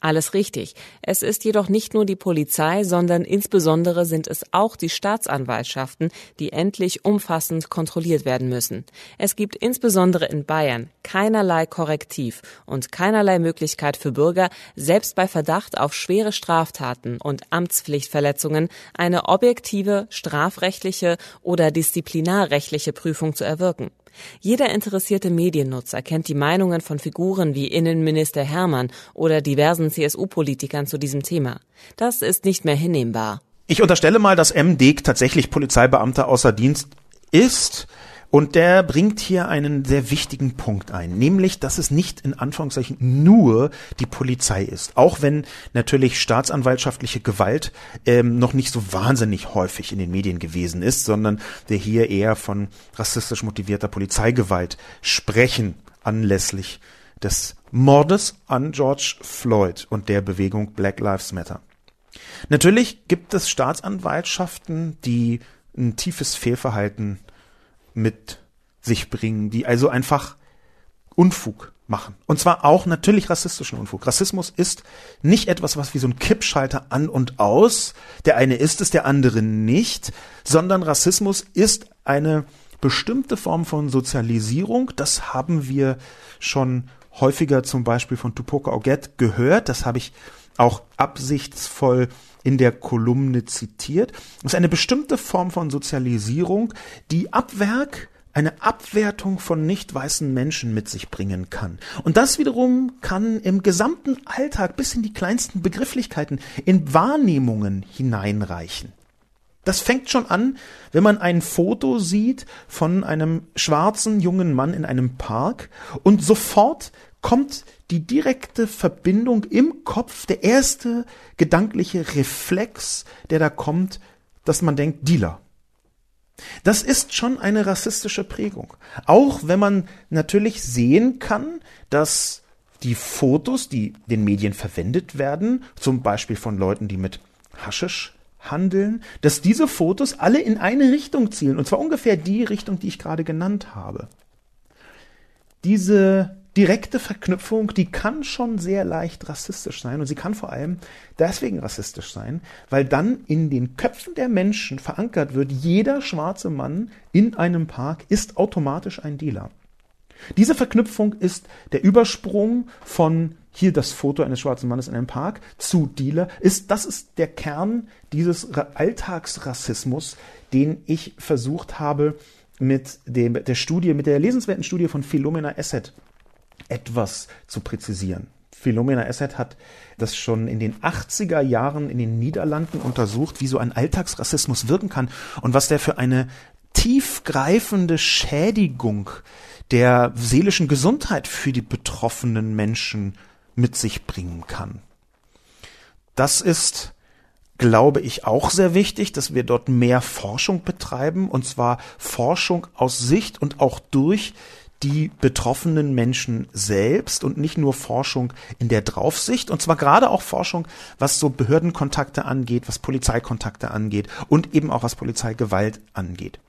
Alles richtig. Es ist jedoch nicht nur die Polizei, sondern insbesondere sind es auch die Staatsanwaltschaften, die endlich umfassend kontrolliert werden müssen. Es gibt insbesondere in Bayern keinerlei Korrektiv und keinerlei Möglichkeit für Bürger, selbst bei Verdacht auf schwere Straftaten und Amtspflichtverletzungen eine objektive strafrechtliche oder disziplinarrechtliche Prüfung zu erwirken. Jeder interessierte Mediennutzer kennt die Meinungen von Figuren wie Innenminister Hermann oder diversen CSU-Politikern zu diesem Thema. Das ist nicht mehr hinnehmbar. Ich unterstelle mal, dass M. Tatsächlich Polizeibeamter außer Dienst ist. Und der bringt hier einen sehr wichtigen Punkt ein, nämlich, dass es nicht in Anführungszeichen nur die Polizei ist, auch wenn natürlich staatsanwaltschaftliche Gewalt ähm, noch nicht so wahnsinnig häufig in den Medien gewesen ist, sondern wir hier eher von rassistisch motivierter Polizeigewalt sprechen anlässlich des Mordes an George Floyd und der Bewegung Black Lives Matter. Natürlich gibt es Staatsanwaltschaften, die ein tiefes Fehlverhalten mit sich bringen, die also einfach Unfug machen. Und zwar auch natürlich rassistischen Unfug. Rassismus ist nicht etwas, was wie so ein Kippschalter an und aus, der eine ist es, der andere nicht, sondern Rassismus ist eine bestimmte Form von Sozialisierung. Das haben wir schon häufiger zum Beispiel von Tupoka Oget gehört. Das habe ich auch absichtsvoll in der Kolumne zitiert. Ist eine bestimmte Form von Sozialisierung, die ab Werk eine Abwertung von nicht weißen Menschen mit sich bringen kann. Und das wiederum kann im gesamten Alltag bis in die kleinsten Begrifflichkeiten, in Wahrnehmungen hineinreichen. Das fängt schon an, wenn man ein Foto sieht von einem schwarzen jungen Mann in einem Park und sofort kommt die direkte Verbindung im Kopf, der erste gedankliche Reflex, der da kommt, dass man denkt, Dealer. Das ist schon eine rassistische Prägung. Auch wenn man natürlich sehen kann, dass die Fotos, die den Medien verwendet werden, zum Beispiel von Leuten, die mit Haschisch handeln, dass diese Fotos alle in eine Richtung zielen, und zwar ungefähr die Richtung, die ich gerade genannt habe. Diese direkte Verknüpfung, die kann schon sehr leicht rassistisch sein und sie kann vor allem deswegen rassistisch sein, weil dann in den Köpfen der Menschen verankert wird, jeder schwarze Mann in einem Park ist automatisch ein Dealer. Diese Verknüpfung ist der Übersprung von hier das Foto eines schwarzen Mannes in einem Park zu Dealer ist das ist der Kern dieses Alltagsrassismus, den ich versucht habe mit dem, der Studie, mit der lesenswerten Studie von Philomena Esset etwas zu präzisieren. Philomena Esset hat das schon in den 80er Jahren in den Niederlanden untersucht, wie so ein Alltagsrassismus wirken kann und was der für eine tiefgreifende Schädigung der seelischen Gesundheit für die betroffenen Menschen mit sich bringen kann. Das ist, glaube ich, auch sehr wichtig, dass wir dort mehr Forschung betreiben, und zwar Forschung aus Sicht und auch durch die betroffenen Menschen selbst und nicht nur Forschung in der Draufsicht. Und zwar gerade auch Forschung, was so Behördenkontakte angeht, was Polizeikontakte angeht und eben auch was Polizeigewalt angeht.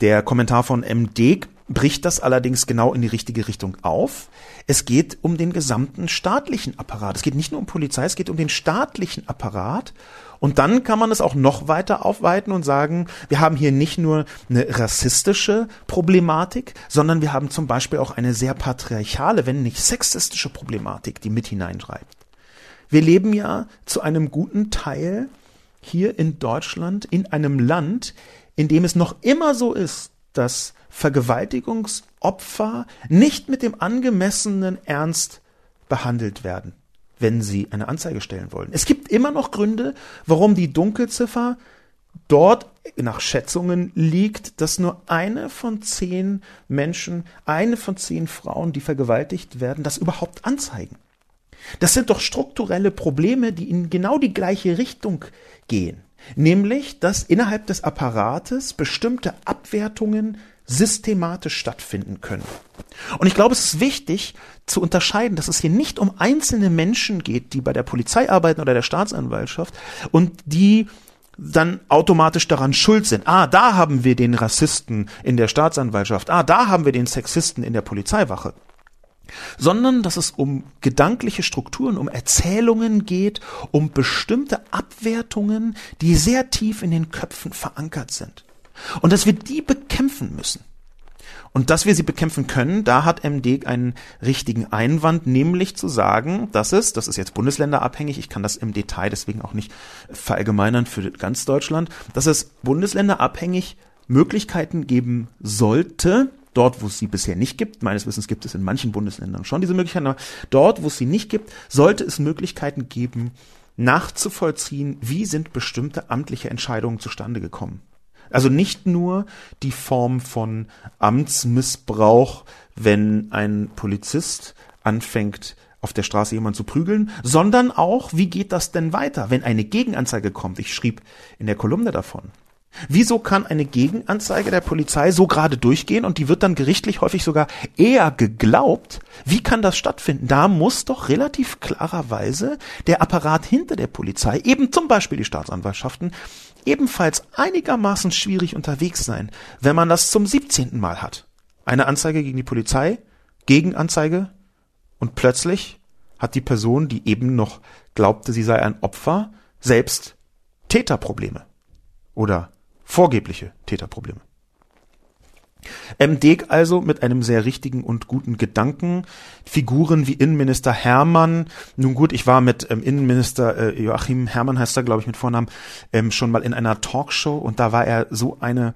Der Kommentar von MD bricht das allerdings genau in die richtige Richtung auf. Es geht um den gesamten staatlichen Apparat. Es geht nicht nur um Polizei, es geht um den staatlichen Apparat. Und dann kann man es auch noch weiter aufweiten und sagen, wir haben hier nicht nur eine rassistische Problematik, sondern wir haben zum Beispiel auch eine sehr patriarchale, wenn nicht sexistische Problematik, die mit hineinschreibt. Wir leben ja zu einem guten Teil hier in Deutschland in einem Land, in dem es noch immer so ist, dass Vergewaltigungsopfer nicht mit dem angemessenen Ernst behandelt werden, wenn sie eine Anzeige stellen wollen. Es gibt immer noch Gründe, warum die Dunkelziffer dort nach Schätzungen liegt, dass nur eine von zehn Menschen, eine von zehn Frauen, die vergewaltigt werden, das überhaupt anzeigen. Das sind doch strukturelle Probleme, die in genau die gleiche Richtung gehen. Nämlich, dass innerhalb des Apparates bestimmte Abwertungen systematisch stattfinden können. Und ich glaube, es ist wichtig zu unterscheiden, dass es hier nicht um einzelne Menschen geht, die bei der Polizei arbeiten oder der Staatsanwaltschaft und die dann automatisch daran schuld sind. Ah, da haben wir den Rassisten in der Staatsanwaltschaft. Ah, da haben wir den Sexisten in der Polizeiwache. Sondern, dass es um gedankliche Strukturen, um Erzählungen geht, um bestimmte Abwertungen, die sehr tief in den Köpfen verankert sind. Und dass wir die bekämpfen müssen. Und dass wir sie bekämpfen können, da hat MD einen richtigen Einwand, nämlich zu sagen, dass es, das ist jetzt bundesländerabhängig, ich kann das im Detail deswegen auch nicht verallgemeinern für ganz Deutschland, dass es bundesländerabhängig Möglichkeiten geben sollte, dort, wo es sie bisher nicht gibt, meines Wissens gibt es in manchen Bundesländern schon diese Möglichkeiten, aber dort, wo es sie nicht gibt, sollte es Möglichkeiten geben, nachzuvollziehen, wie sind bestimmte amtliche Entscheidungen zustande gekommen. Also nicht nur die Form von Amtsmissbrauch, wenn ein Polizist anfängt, auf der Straße jemand zu prügeln, sondern auch, wie geht das denn weiter, wenn eine Gegenanzeige kommt? Ich schrieb in der Kolumne davon. Wieso kann eine Gegenanzeige der Polizei so gerade durchgehen und die wird dann gerichtlich häufig sogar eher geglaubt? Wie kann das stattfinden? Da muss doch relativ klarerweise der Apparat hinter der Polizei, eben zum Beispiel die Staatsanwaltschaften, ebenfalls einigermaßen schwierig unterwegs sein, wenn man das zum 17. Mal hat. Eine Anzeige gegen die Polizei, Gegenanzeige und plötzlich hat die Person, die eben noch glaubte, sie sei ein Opfer, selbst Täterprobleme oder vorgebliche Täterprobleme. M. Deg also mit einem sehr richtigen und guten Gedanken. Figuren wie Innenminister Hermann. Nun gut, ich war mit ähm, Innenminister äh, Joachim Hermann heißt er, glaube ich, mit Vornamen, ähm, schon mal in einer Talkshow und da war er so eine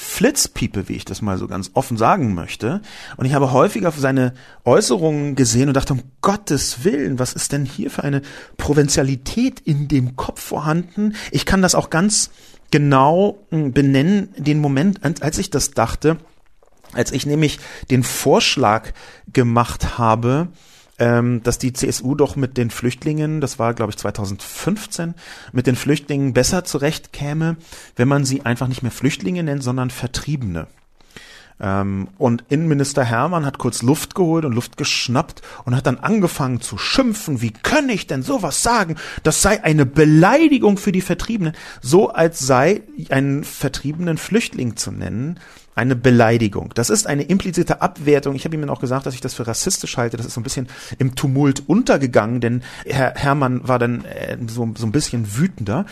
Flitzpiepe, wie ich das mal so ganz offen sagen möchte. Und ich habe häufig auf seine Äußerungen gesehen und dachte, um Gottes Willen, was ist denn hier für eine Provinzialität in dem Kopf vorhanden? Ich kann das auch ganz genau hm, benennen, den Moment, als ich das dachte, als ich nämlich den Vorschlag gemacht habe, ähm, dass die CSU doch mit den Flüchtlingen, das war glaube ich 2015, mit den Flüchtlingen besser zurechtkäme, wenn man sie einfach nicht mehr Flüchtlinge nennt, sondern Vertriebene. Ähm, und Innenminister Hermann hat kurz Luft geholt und Luft geschnappt und hat dann angefangen zu schimpfen. Wie kann ich denn sowas sagen? Das sei eine Beleidigung für die Vertriebenen. So als sei einen vertriebenen Flüchtling zu nennen eine Beleidigung. Das ist eine implizite Abwertung. Ich habe ihm auch gesagt, dass ich das für rassistisch halte. Das ist so ein bisschen im Tumult untergegangen, denn Herr Hermann war dann äh, so, so ein bisschen wütender.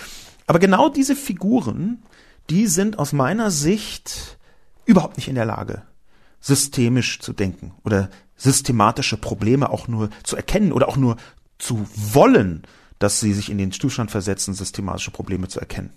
Aber genau diese Figuren, die sind aus meiner Sicht überhaupt nicht in der Lage, systemisch zu denken oder systematische Probleme auch nur zu erkennen oder auch nur zu wollen, dass sie sich in den Zustand versetzen, systematische Probleme zu erkennen.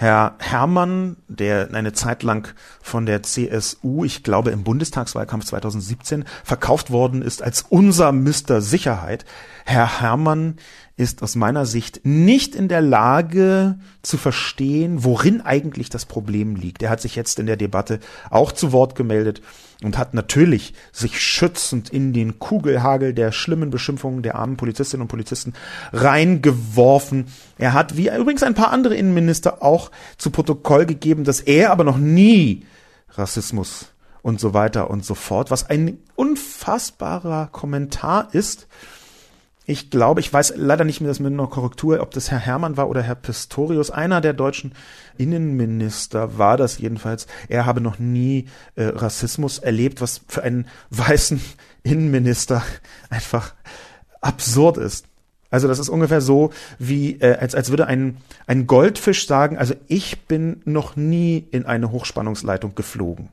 Herr Herrmann, der eine Zeit lang von der CSU, ich glaube im Bundestagswahlkampf 2017, verkauft worden ist als unser Mr. Sicherheit. Herr Herrmann ist aus meiner Sicht nicht in der Lage zu verstehen, worin eigentlich das Problem liegt. Er hat sich jetzt in der Debatte auch zu Wort gemeldet und hat natürlich sich schützend in den Kugelhagel der schlimmen Beschimpfungen der armen Polizistinnen und Polizisten reingeworfen. Er hat, wie übrigens ein paar andere Innenminister, auch zu Protokoll gegeben, dass er aber noch nie Rassismus und so weiter und so fort, was ein unfassbarer Kommentar ist, ich glaube, ich weiß leider nicht mehr das mit einer Korrektur, ob das Herr Hermann war oder Herr Pistorius. Einer der deutschen Innenminister war das jedenfalls. Er habe noch nie äh, Rassismus erlebt, was für einen weißen Innenminister einfach absurd ist. Also das ist ungefähr so, wie äh, als, als würde ein, ein Goldfisch sagen, also ich bin noch nie in eine Hochspannungsleitung geflogen.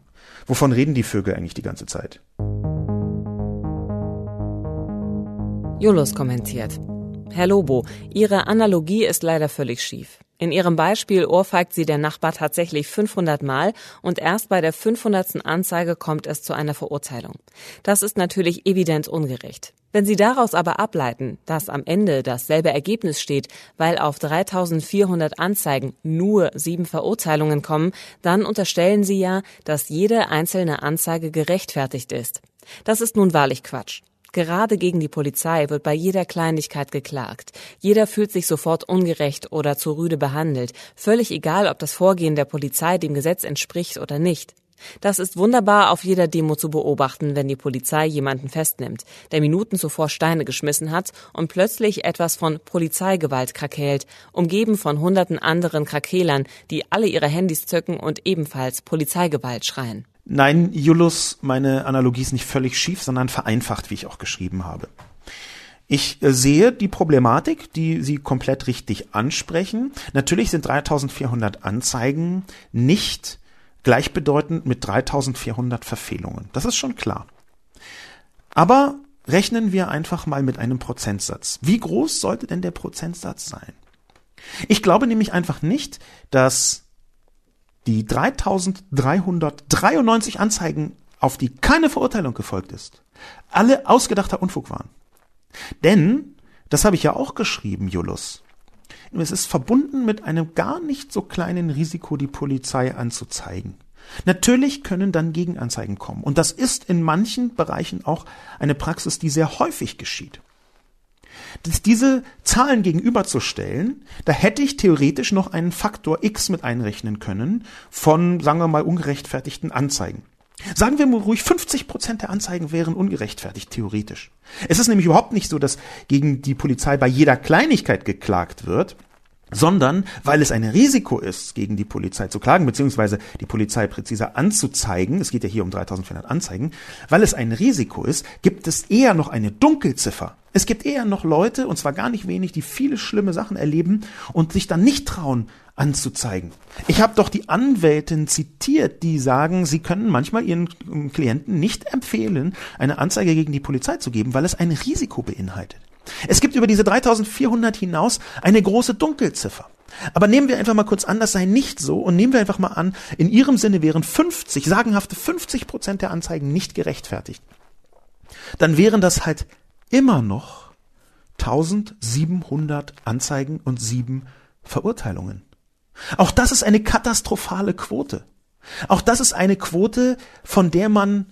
Wovon reden die Vögel eigentlich die ganze Zeit? Julius kommentiert. Herr Lobo, Ihre Analogie ist leider völlig schief. In Ihrem Beispiel ohrfeigt sie der Nachbar tatsächlich 500 Mal und erst bei der 500. Anzeige kommt es zu einer Verurteilung. Das ist natürlich evident ungerecht. Wenn Sie daraus aber ableiten, dass am Ende dasselbe Ergebnis steht, weil auf 3400 Anzeigen nur sieben Verurteilungen kommen, dann unterstellen Sie ja, dass jede einzelne Anzeige gerechtfertigt ist. Das ist nun wahrlich Quatsch. Gerade gegen die Polizei wird bei jeder Kleinigkeit geklagt. Jeder fühlt sich sofort ungerecht oder zu rüde behandelt, völlig egal, ob das Vorgehen der Polizei dem Gesetz entspricht oder nicht. Das ist wunderbar auf jeder Demo zu beobachten, wenn die Polizei jemanden festnimmt, der Minuten zuvor Steine geschmissen hat und plötzlich etwas von Polizeigewalt krakeelt, umgeben von hunderten anderen Krakelern, die alle ihre Handys zücken und ebenfalls Polizeigewalt schreien. Nein, Jullus, meine Analogie ist nicht völlig schief, sondern vereinfacht, wie ich auch geschrieben habe. Ich äh, sehe die Problematik, die Sie komplett richtig ansprechen. Natürlich sind 3400 Anzeigen nicht gleichbedeutend mit 3400 Verfehlungen. Das ist schon klar. Aber rechnen wir einfach mal mit einem Prozentsatz. Wie groß sollte denn der Prozentsatz sein? Ich glaube nämlich einfach nicht, dass die 3393 Anzeigen, auf die keine Verurteilung gefolgt ist, alle ausgedachter Unfug waren. Denn, das habe ich ja auch geschrieben, Jullus, es ist verbunden mit einem gar nicht so kleinen Risiko, die Polizei anzuzeigen. Natürlich können dann Gegenanzeigen kommen. Und das ist in manchen Bereichen auch eine Praxis, die sehr häufig geschieht diese Zahlen gegenüberzustellen, da hätte ich theoretisch noch einen Faktor X mit einrechnen können von, sagen wir mal, ungerechtfertigten Anzeigen. Sagen wir mal ruhig, 50 Prozent der Anzeigen wären ungerechtfertigt, theoretisch. Es ist nämlich überhaupt nicht so, dass gegen die Polizei bei jeder Kleinigkeit geklagt wird, sondern weil es ein Risiko ist, gegen die Polizei zu klagen, beziehungsweise die Polizei präziser anzuzeigen, es geht ja hier um 3400 Anzeigen, weil es ein Risiko ist, gibt es eher noch eine Dunkelziffer. Es gibt eher noch Leute, und zwar gar nicht wenig, die viele schlimme Sachen erleben und sich dann nicht trauen, anzuzeigen. Ich habe doch die Anwältin zitiert, die sagen, sie können manchmal ihren Klienten nicht empfehlen, eine Anzeige gegen die Polizei zu geben, weil es ein Risiko beinhaltet. Es gibt über diese 3400 hinaus eine große Dunkelziffer. Aber nehmen wir einfach mal kurz an, das sei nicht so und nehmen wir einfach mal an, in Ihrem Sinne wären 50, sagenhafte 50 Prozent der Anzeigen nicht gerechtfertigt. Dann wären das halt immer noch 1700 Anzeigen und sieben Verurteilungen. Auch das ist eine katastrophale Quote. Auch das ist eine Quote, von der man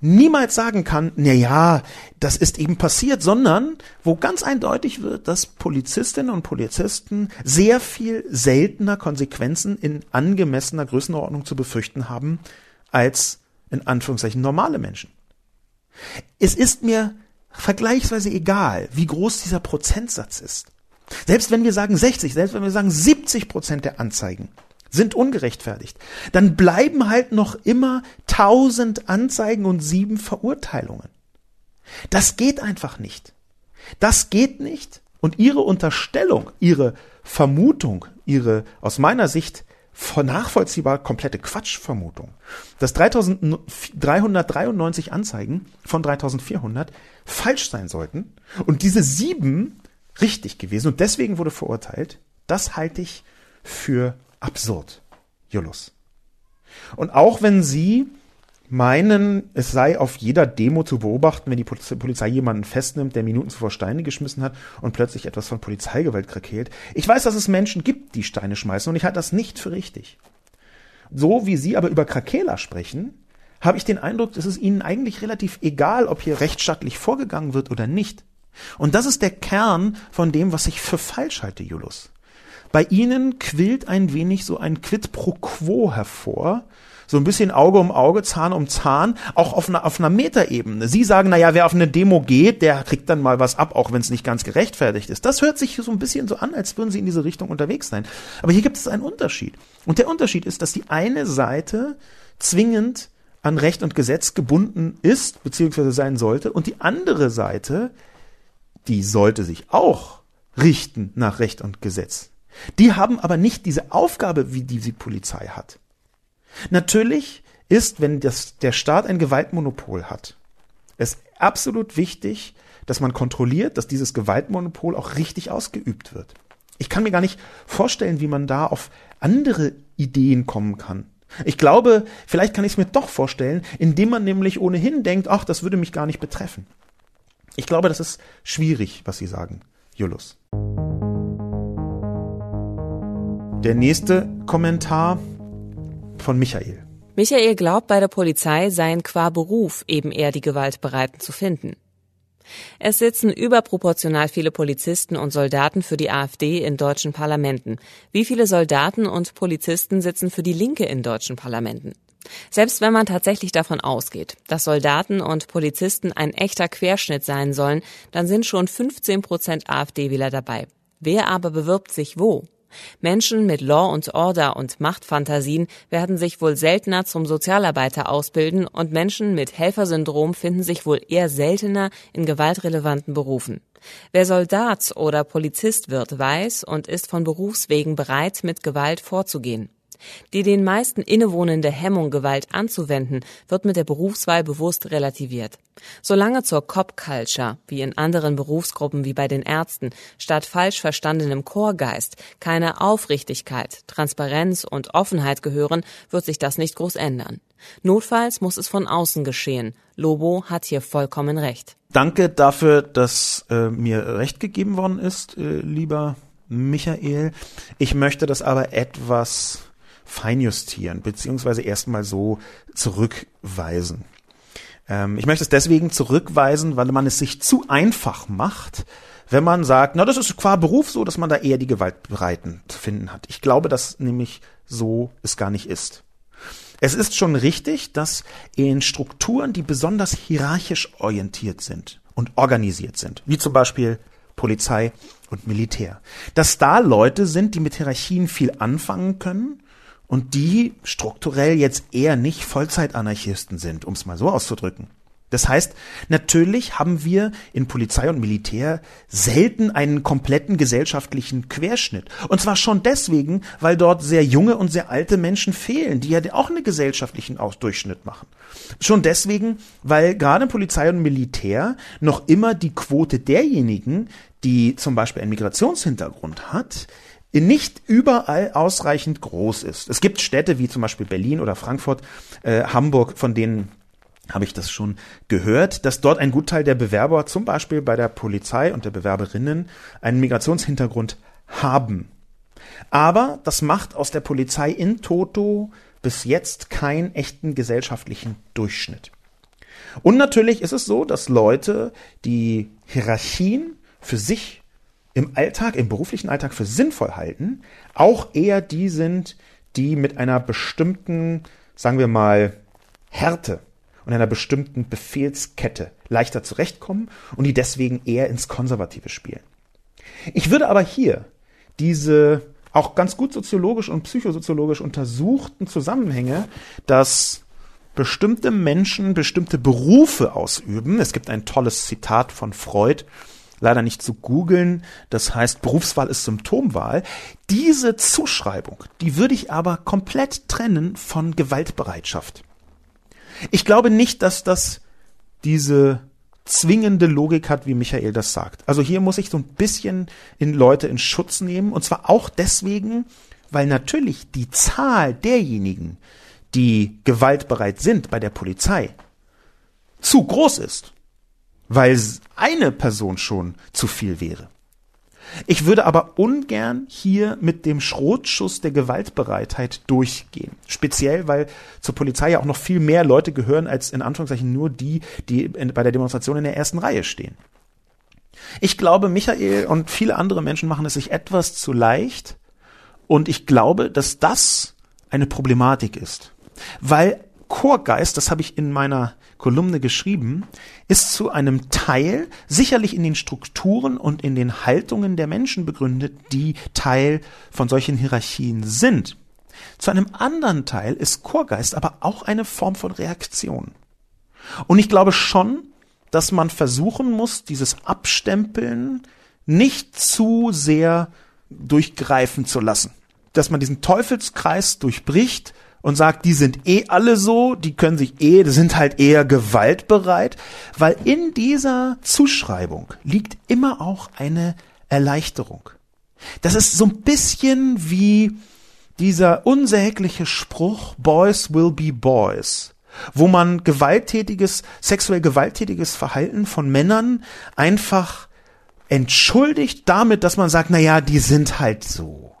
niemals sagen kann, na ja, das ist eben passiert, sondern wo ganz eindeutig wird, dass Polizistinnen und Polizisten sehr viel seltener Konsequenzen in angemessener Größenordnung zu befürchten haben als in Anführungszeichen normale Menschen. Es ist mir vergleichsweise egal, wie groß dieser Prozentsatz ist. Selbst wenn wir sagen 60, selbst wenn wir sagen 70 Prozent der Anzeigen sind ungerechtfertigt, dann bleiben halt noch immer tausend Anzeigen und sieben Verurteilungen. Das geht einfach nicht. Das geht nicht. Und ihre Unterstellung, ihre Vermutung, ihre aus meiner Sicht nachvollziehbar komplette Quatschvermutung, dass 3393 Anzeigen von 3400 falsch sein sollten und diese sieben richtig gewesen und deswegen wurde verurteilt, das halte ich für absurd, Jullus. Und auch wenn Sie meinen, es sei auf jeder Demo zu beobachten, wenn die Polizei jemanden festnimmt, der Minuten zuvor Steine geschmissen hat und plötzlich etwas von Polizeigewalt krakeelt. Ich weiß, dass es Menschen gibt, die Steine schmeißen und ich halte das nicht für richtig. So wie Sie aber über Krakeler sprechen, habe ich den Eindruck, es ist Ihnen eigentlich relativ egal, ob hier rechtsstaatlich vorgegangen wird oder nicht. Und das ist der Kern von dem, was ich für falsch halte, Julius. bei Ihnen quillt ein wenig so ein Quid pro quo hervor, so ein bisschen Auge um Auge, Zahn um Zahn, auch auf einer, auf einer Metaebene. Sie sagen, na ja, wer auf eine Demo geht, der kriegt dann mal was ab, auch wenn es nicht ganz gerechtfertigt ist. Das hört sich so ein bisschen so an, als würden Sie in diese Richtung unterwegs sein. Aber hier gibt es einen Unterschied. Und der Unterschied ist, dass die eine Seite zwingend an Recht und Gesetz gebunden ist, beziehungsweise sein sollte, und die andere Seite, die sollte sich auch richten nach Recht und Gesetz. Die haben aber nicht diese Aufgabe, wie die, die Polizei hat. Natürlich ist, wenn das, der Staat ein Gewaltmonopol hat, es absolut wichtig, dass man kontrolliert, dass dieses Gewaltmonopol auch richtig ausgeübt wird. Ich kann mir gar nicht vorstellen, wie man da auf andere Ideen kommen kann. Ich glaube, vielleicht kann ich es mir doch vorstellen, indem man nämlich ohnehin denkt, ach, das würde mich gar nicht betreffen. Ich glaube, das ist schwierig, was Sie sagen, Julius. Der nächste Kommentar von Michael. Michael glaubt, bei der Polizei seien qua Beruf eben eher die Gewaltbereiten zu finden. Es sitzen überproportional viele Polizisten und Soldaten für die AfD in deutschen Parlamenten. Wie viele Soldaten und Polizisten sitzen für die Linke in deutschen Parlamenten? Selbst wenn man tatsächlich davon ausgeht, dass Soldaten und Polizisten ein echter Querschnitt sein sollen, dann sind schon 15 Prozent AfD-Wähler dabei. Wer aber bewirbt sich wo? Menschen mit Law und Order und Machtfantasien werden sich wohl seltener zum Sozialarbeiter ausbilden und Menschen mit Helfersyndrom finden sich wohl eher seltener in gewaltrelevanten Berufen. Wer Soldat oder Polizist wird, weiß und ist von Berufswegen bereit, mit Gewalt vorzugehen. Die den meisten innewohnende Hemmung, Gewalt anzuwenden, wird mit der Berufswahl bewusst relativiert. Solange zur Cop-Culture, wie in anderen Berufsgruppen wie bei den Ärzten, statt falsch verstandenem Chorgeist keine Aufrichtigkeit, Transparenz und Offenheit gehören, wird sich das nicht groß ändern. Notfalls muss es von außen geschehen. Lobo hat hier vollkommen recht. Danke dafür, dass äh, mir recht gegeben worden ist, äh, lieber Michael. Ich möchte das aber etwas feinjustieren, beziehungsweise erstmal so zurückweisen. Ähm, ich möchte es deswegen zurückweisen, weil man es sich zu einfach macht, wenn man sagt, na, das ist qua Beruf so, dass man da eher die Gewaltbereiten zu finden hat. Ich glaube, dass nämlich so es gar nicht ist. Es ist schon richtig, dass in Strukturen, die besonders hierarchisch orientiert sind und organisiert sind, wie zum Beispiel Polizei und Militär, dass da Leute sind, die mit Hierarchien viel anfangen können und die strukturell jetzt eher nicht Vollzeitanarchisten sind, um es mal so auszudrücken. Das heißt, natürlich haben wir in Polizei und Militär selten einen kompletten gesellschaftlichen Querschnitt. Und zwar schon deswegen, weil dort sehr junge und sehr alte Menschen fehlen, die ja auch einen gesellschaftlichen Durchschnitt machen. Schon deswegen, weil gerade Polizei und Militär noch immer die Quote derjenigen, die zum Beispiel einen Migrationshintergrund hat, nicht überall ausreichend groß ist. Es gibt Städte wie zum Beispiel Berlin oder Frankfurt, äh, Hamburg, von denen habe ich das schon gehört, dass dort ein Gutteil der Bewerber zum Beispiel bei der Polizei und der Bewerberinnen einen Migrationshintergrund haben. Aber das macht aus der Polizei in Toto bis jetzt keinen echten gesellschaftlichen Durchschnitt. Und natürlich ist es so, dass Leute, die Hierarchien für sich im Alltag, im beruflichen Alltag für sinnvoll halten, auch eher die sind, die mit einer bestimmten, sagen wir mal, Härte und einer bestimmten Befehlskette leichter zurechtkommen und die deswegen eher ins Konservative spielen. Ich würde aber hier diese auch ganz gut soziologisch und psychosoziologisch untersuchten Zusammenhänge, dass bestimmte Menschen bestimmte Berufe ausüben. Es gibt ein tolles Zitat von Freud, leider nicht zu googeln. Das heißt, Berufswahl ist Symptomwahl. Diese Zuschreibung, die würde ich aber komplett trennen von Gewaltbereitschaft. Ich glaube nicht, dass das diese zwingende Logik hat, wie Michael das sagt. Also hier muss ich so ein bisschen in Leute in Schutz nehmen und zwar auch deswegen, weil natürlich die Zahl derjenigen, die gewaltbereit sind bei der Polizei, zu groß ist weil eine Person schon zu viel wäre. Ich würde aber ungern hier mit dem Schrotschuss der Gewaltbereitheit durchgehen. Speziell, weil zur Polizei ja auch noch viel mehr Leute gehören als in Anführungszeichen nur die, die bei der Demonstration in der ersten Reihe stehen. Ich glaube, Michael und viele andere Menschen machen es sich etwas zu leicht Und ich glaube, dass das eine Problematik ist. Weil Chorgeist, das habe ich in meiner Kolumne geschrieben, ist zu einem Teil sicherlich in den Strukturen und in den Haltungen der Menschen begründet, die Teil von solchen Hierarchien sind. Zu einem anderen Teil ist Chorgeist aber auch eine Form von Reaktion. Und ich glaube schon, dass man versuchen muss, dieses Abstempeln nicht zu sehr durchgreifen zu lassen. Dass man diesen Teufelskreis durchbricht und sagt, die sind eh alle so, die können sich eh, die sind halt eher gewaltbereit, weil in dieser Zuschreibung liegt immer auch eine Erleichterung. Das ist so ein bisschen wie dieser unsägliche Spruch, Boys will be boys, wo man gewalttätiges, sexuell gewalttätiges Verhalten von Männern einfach entschuldigt damit, dass man sagt, na ja, die sind halt so.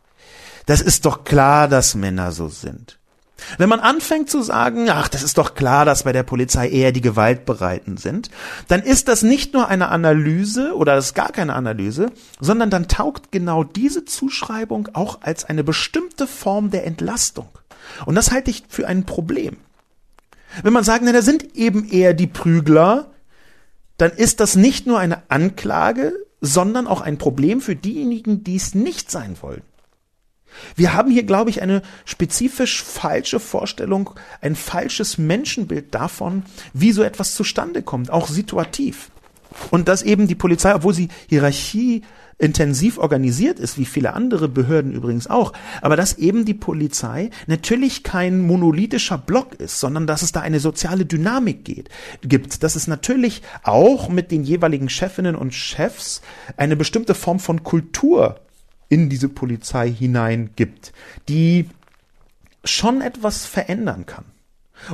Das ist doch klar, dass Männer so sind. Wenn man anfängt zu sagen, ach, das ist doch klar, dass bei der Polizei eher die Gewaltbereiten sind, dann ist das nicht nur eine Analyse oder das ist gar keine Analyse, sondern dann taugt genau diese Zuschreibung auch als eine bestimmte Form der Entlastung. Und das halte ich für ein Problem. Wenn man sagt, na, da sind eben eher die Prügler, dann ist das nicht nur eine Anklage, sondern auch ein Problem für diejenigen, die es nicht sein wollen. Wir haben hier, glaube ich, eine spezifisch falsche Vorstellung, ein falsches Menschenbild davon, wie so etwas zustande kommt, auch situativ. Und dass eben die Polizei, obwohl sie Hierarchie intensiv organisiert ist, wie viele andere Behörden übrigens auch, aber dass eben die Polizei natürlich kein monolithischer Block ist, sondern dass es da eine soziale Dynamik geht, gibt, dass es natürlich auch mit den jeweiligen Chefinnen und Chefs eine bestimmte Form von Kultur in diese Polizei hineingibt, die schon etwas verändern kann.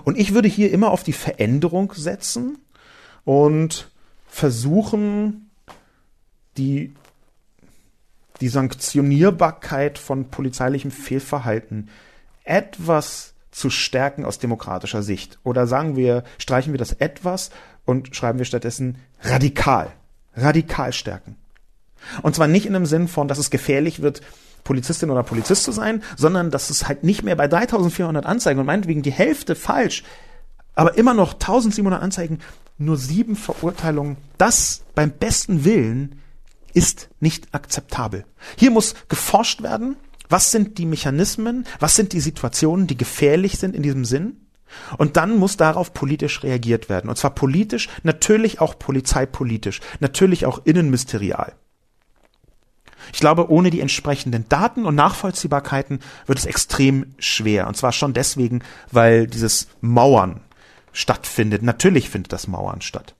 Und ich würde hier immer auf die Veränderung setzen und versuchen, die, die Sanktionierbarkeit von polizeilichem Fehlverhalten etwas zu stärken aus demokratischer Sicht. Oder sagen wir, streichen wir das etwas und schreiben wir stattdessen radikal. Radikal stärken. Und zwar nicht in dem Sinn von, dass es gefährlich wird, Polizistin oder Polizist zu sein, sondern dass es halt nicht mehr bei 3400 Anzeigen und meinetwegen die Hälfte falsch, aber immer noch 1700 Anzeigen, nur sieben Verurteilungen, das beim besten Willen ist nicht akzeptabel. Hier muss geforscht werden, was sind die Mechanismen, was sind die Situationen, die gefährlich sind in diesem Sinn. Und dann muss darauf politisch reagiert werden. Und zwar politisch, natürlich auch polizeipolitisch, natürlich auch innenministerial. Ich glaube, ohne die entsprechenden Daten und Nachvollziehbarkeiten wird es extrem schwer. Und zwar schon deswegen, weil dieses Mauern stattfindet. Natürlich findet das Mauern statt.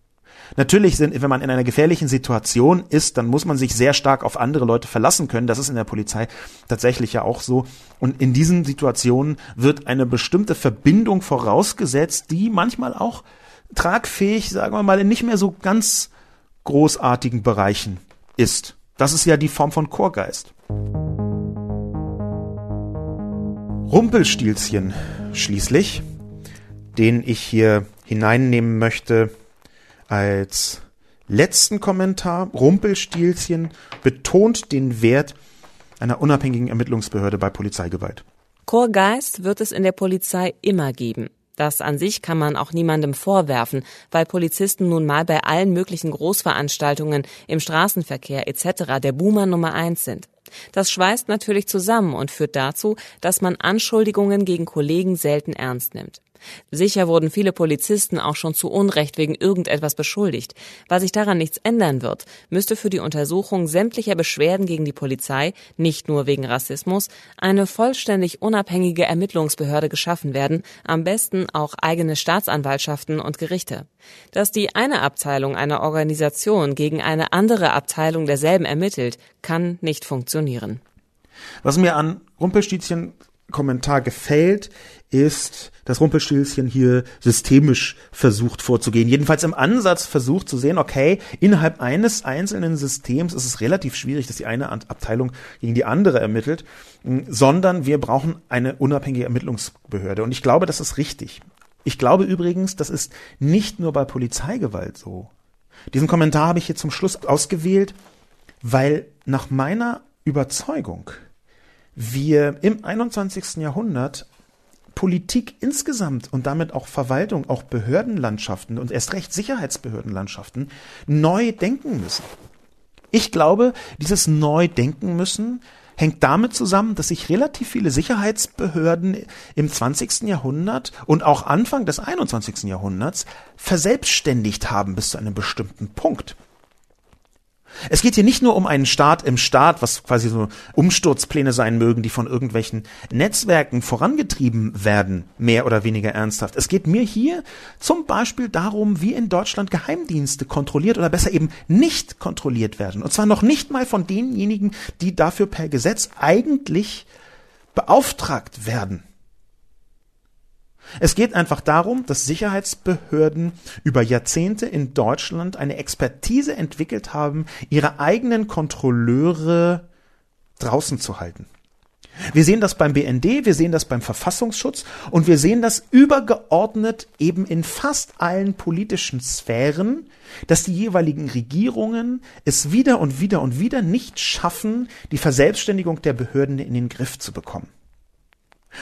Natürlich sind, wenn man in einer gefährlichen Situation ist, dann muss man sich sehr stark auf andere Leute verlassen können. Das ist in der Polizei tatsächlich ja auch so. Und in diesen Situationen wird eine bestimmte Verbindung vorausgesetzt, die manchmal auch tragfähig, sagen wir mal, in nicht mehr so ganz großartigen Bereichen ist. Das ist ja die Form von Chorgeist. Rumpelstilzchen schließlich, den ich hier hineinnehmen möchte als letzten Kommentar. Rumpelstilzchen betont den Wert einer unabhängigen Ermittlungsbehörde bei Polizeigewalt. Chorgeist wird es in der Polizei immer geben. Das an sich kann man auch niemandem vorwerfen, weil Polizisten nun mal bei allen möglichen Großveranstaltungen im Straßenverkehr etc. der Boomer Nummer eins sind. Das schweißt natürlich zusammen und führt dazu, dass man Anschuldigungen gegen Kollegen selten ernst nimmt. Sicher wurden viele Polizisten auch schon zu Unrecht wegen irgendetwas beschuldigt. Weil sich daran nichts ändern wird, müsste für die Untersuchung sämtlicher Beschwerden gegen die Polizei, nicht nur wegen Rassismus, eine vollständig unabhängige Ermittlungsbehörde geschaffen werden, am besten auch eigene Staatsanwaltschaften und Gerichte. Dass die eine Abteilung einer Organisation gegen eine andere Abteilung derselben ermittelt, kann nicht funktionieren. Was mir an Rumpelstilzchen Kommentar gefällt, ist, dass Rumpelstilzchen hier systemisch versucht vorzugehen. Jedenfalls im Ansatz versucht zu sehen, okay, innerhalb eines einzelnen Systems ist es relativ schwierig, dass die eine Abteilung gegen die andere ermittelt, sondern wir brauchen eine unabhängige Ermittlungsbehörde. Und ich glaube, das ist richtig. Ich glaube übrigens, das ist nicht nur bei Polizeigewalt so. Diesen Kommentar habe ich hier zum Schluss ausgewählt, weil nach meiner Überzeugung wir im 21. Jahrhundert Politik insgesamt und damit auch Verwaltung, auch Behördenlandschaften und erst recht Sicherheitsbehördenlandschaften neu denken müssen. Ich glaube, dieses neu denken müssen hängt damit zusammen, dass sich relativ viele Sicherheitsbehörden im 20. Jahrhundert und auch Anfang des 21. Jahrhunderts verselbstständigt haben bis zu einem bestimmten Punkt. Es geht hier nicht nur um einen Staat im Staat, was quasi so Umsturzpläne sein mögen, die von irgendwelchen Netzwerken vorangetrieben werden, mehr oder weniger ernsthaft. Es geht mir hier zum Beispiel darum, wie in Deutschland Geheimdienste kontrolliert oder besser eben nicht kontrolliert werden. Und zwar noch nicht mal von denjenigen, die dafür per Gesetz eigentlich beauftragt werden. Es geht einfach darum, dass Sicherheitsbehörden über Jahrzehnte in Deutschland eine Expertise entwickelt haben, ihre eigenen Kontrolleure draußen zu halten. Wir sehen das beim BND, wir sehen das beim Verfassungsschutz und wir sehen das übergeordnet eben in fast allen politischen Sphären, dass die jeweiligen Regierungen es wieder und wieder und wieder nicht schaffen, die Verselbstständigung der Behörden in den Griff zu bekommen.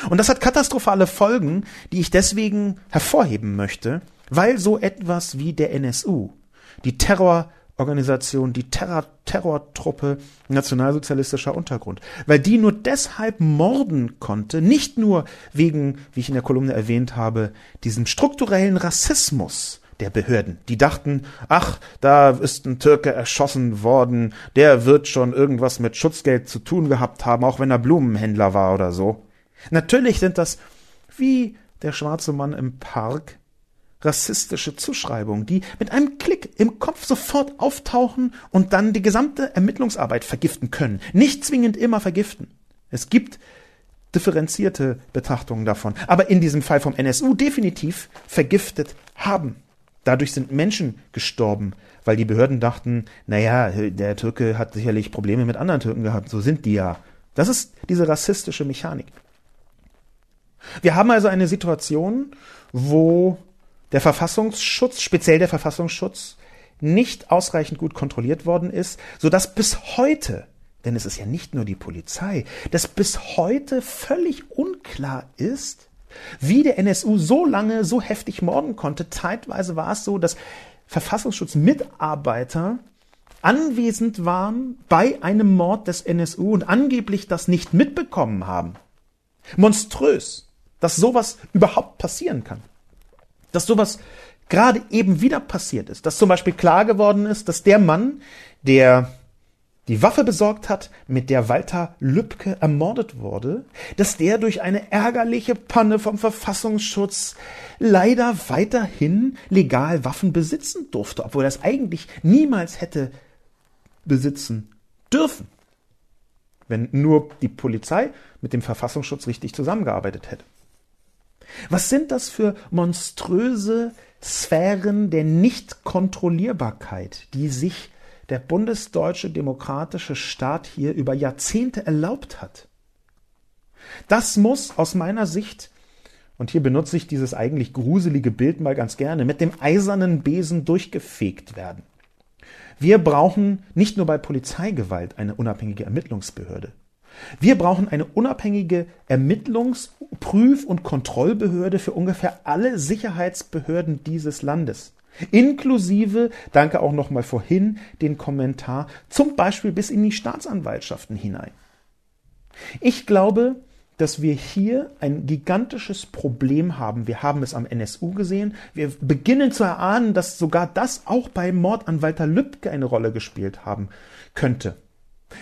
Und das hat katastrophale Folgen, die ich deswegen hervorheben möchte, weil so etwas wie der NSU, die Terrororganisation, die Terror Terrortruppe nationalsozialistischer Untergrund, weil die nur deshalb morden konnte, nicht nur wegen, wie ich in der Kolumne erwähnt habe, diesem strukturellen Rassismus, der Behörden. Die dachten, ach, da ist ein Türke erschossen worden, der wird schon irgendwas mit Schutzgeld zu tun gehabt haben, auch wenn er Blumenhändler war oder so. Natürlich sind das, wie der schwarze Mann im Park, rassistische Zuschreibungen, die mit einem Klick im Kopf sofort auftauchen und dann die gesamte Ermittlungsarbeit vergiften können. Nicht zwingend immer vergiften. Es gibt differenzierte Betrachtungen davon, aber in diesem Fall vom NSU definitiv vergiftet haben. Dadurch sind Menschen gestorben, weil die Behörden dachten, naja, der Türke hat sicherlich Probleme mit anderen Türken gehabt, so sind die ja. Das ist diese rassistische Mechanik. Wir haben also eine Situation, wo der Verfassungsschutz, speziell der Verfassungsschutz, nicht ausreichend gut kontrolliert worden ist, so dass bis heute, denn es ist ja nicht nur die Polizei, dass bis heute völlig unklar ist, wie der NSU so lange so heftig morden konnte. Zeitweise war es so, dass Verfassungsschutzmitarbeiter anwesend waren bei einem Mord des NSU und angeblich das nicht mitbekommen haben. Monströs dass sowas überhaupt passieren kann. Dass sowas gerade eben wieder passiert ist. Dass zum Beispiel klar geworden ist, dass der Mann, der die Waffe besorgt hat, mit der Walter Lübcke ermordet wurde, dass der durch eine ärgerliche Panne vom Verfassungsschutz leider weiterhin legal Waffen besitzen durfte, obwohl er es eigentlich niemals hätte besitzen dürfen, wenn nur die Polizei mit dem Verfassungsschutz richtig zusammengearbeitet hätte. Was sind das für monströse Sphären der Nichtkontrollierbarkeit, die sich der bundesdeutsche demokratische Staat hier über Jahrzehnte erlaubt hat? Das muss aus meiner Sicht, und hier benutze ich dieses eigentlich gruselige Bild mal ganz gerne, mit dem eisernen Besen durchgefegt werden. Wir brauchen nicht nur bei Polizeigewalt eine unabhängige Ermittlungsbehörde. Wir brauchen eine unabhängige Ermittlungs-, Prüf- und Kontrollbehörde für ungefähr alle Sicherheitsbehörden dieses Landes. Inklusive, danke auch nochmal vorhin, den Kommentar, zum Beispiel bis in die Staatsanwaltschaften hinein. Ich glaube, dass wir hier ein gigantisches Problem haben. Wir haben es am NSU gesehen. Wir beginnen zu erahnen, dass sogar das auch beim Mord an Walter Lübcke eine Rolle gespielt haben könnte.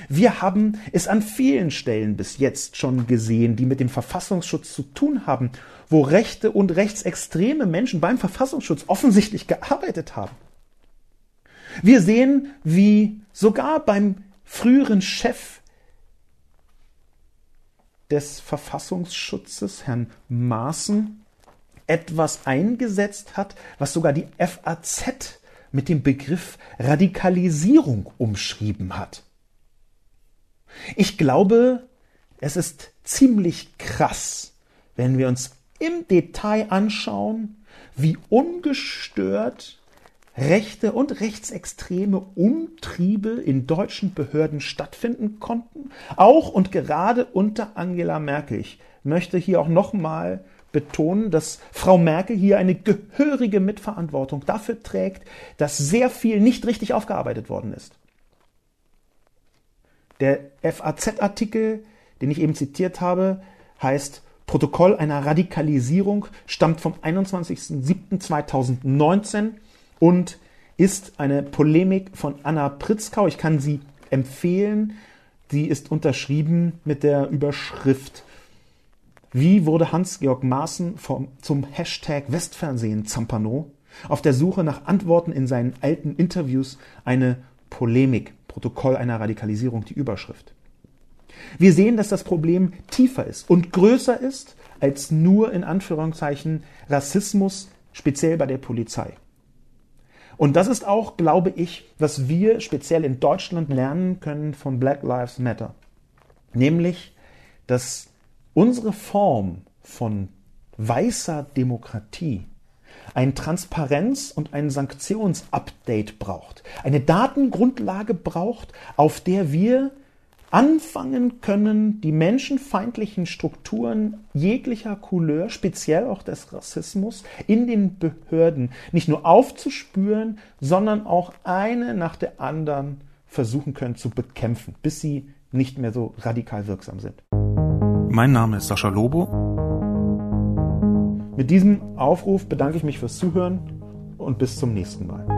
Wir haben es an vielen Stellen bis jetzt schon gesehen, die mit dem Verfassungsschutz zu tun haben, wo rechte und rechtsextreme Menschen beim Verfassungsschutz offensichtlich gearbeitet haben. Wir sehen, wie sogar beim früheren Chef des Verfassungsschutzes, Herrn Maaßen, etwas eingesetzt hat, was sogar die FAZ mit dem Begriff Radikalisierung umschrieben hat. Ich glaube, es ist ziemlich krass, wenn wir uns im Detail anschauen, wie ungestört rechte und rechtsextreme Umtriebe in deutschen Behörden stattfinden konnten, auch und gerade unter Angela Merkel. Ich möchte hier auch nochmal betonen, dass Frau Merkel hier eine gehörige Mitverantwortung dafür trägt, dass sehr viel nicht richtig aufgearbeitet worden ist. Der FAZ-Artikel, den ich eben zitiert habe, heißt Protokoll einer Radikalisierung, stammt vom 21.07.2019 und ist eine Polemik von Anna Pritzkau. Ich kann sie empfehlen. Sie ist unterschrieben mit der Überschrift Wie wurde Hans-Georg Maaßen vom, zum Hashtag Westfernsehen Zampano auf der Suche nach Antworten in seinen alten Interviews eine Polemik, Protokoll einer Radikalisierung, die Überschrift. Wir sehen, dass das Problem tiefer ist und größer ist als nur in Anführungszeichen Rassismus, speziell bei der Polizei. Und das ist auch, glaube ich, was wir speziell in Deutschland lernen können von Black Lives Matter. Nämlich, dass unsere Form von weißer Demokratie ein Transparenz- und ein Sanktionsupdate braucht. Eine Datengrundlage braucht, auf der wir anfangen können, die menschenfeindlichen Strukturen jeglicher Couleur, speziell auch des Rassismus, in den Behörden nicht nur aufzuspüren, sondern auch eine nach der anderen versuchen können zu bekämpfen, bis sie nicht mehr so radikal wirksam sind. Mein Name ist Sascha Lobo. Mit diesem Aufruf bedanke ich mich fürs Zuhören und bis zum nächsten Mal.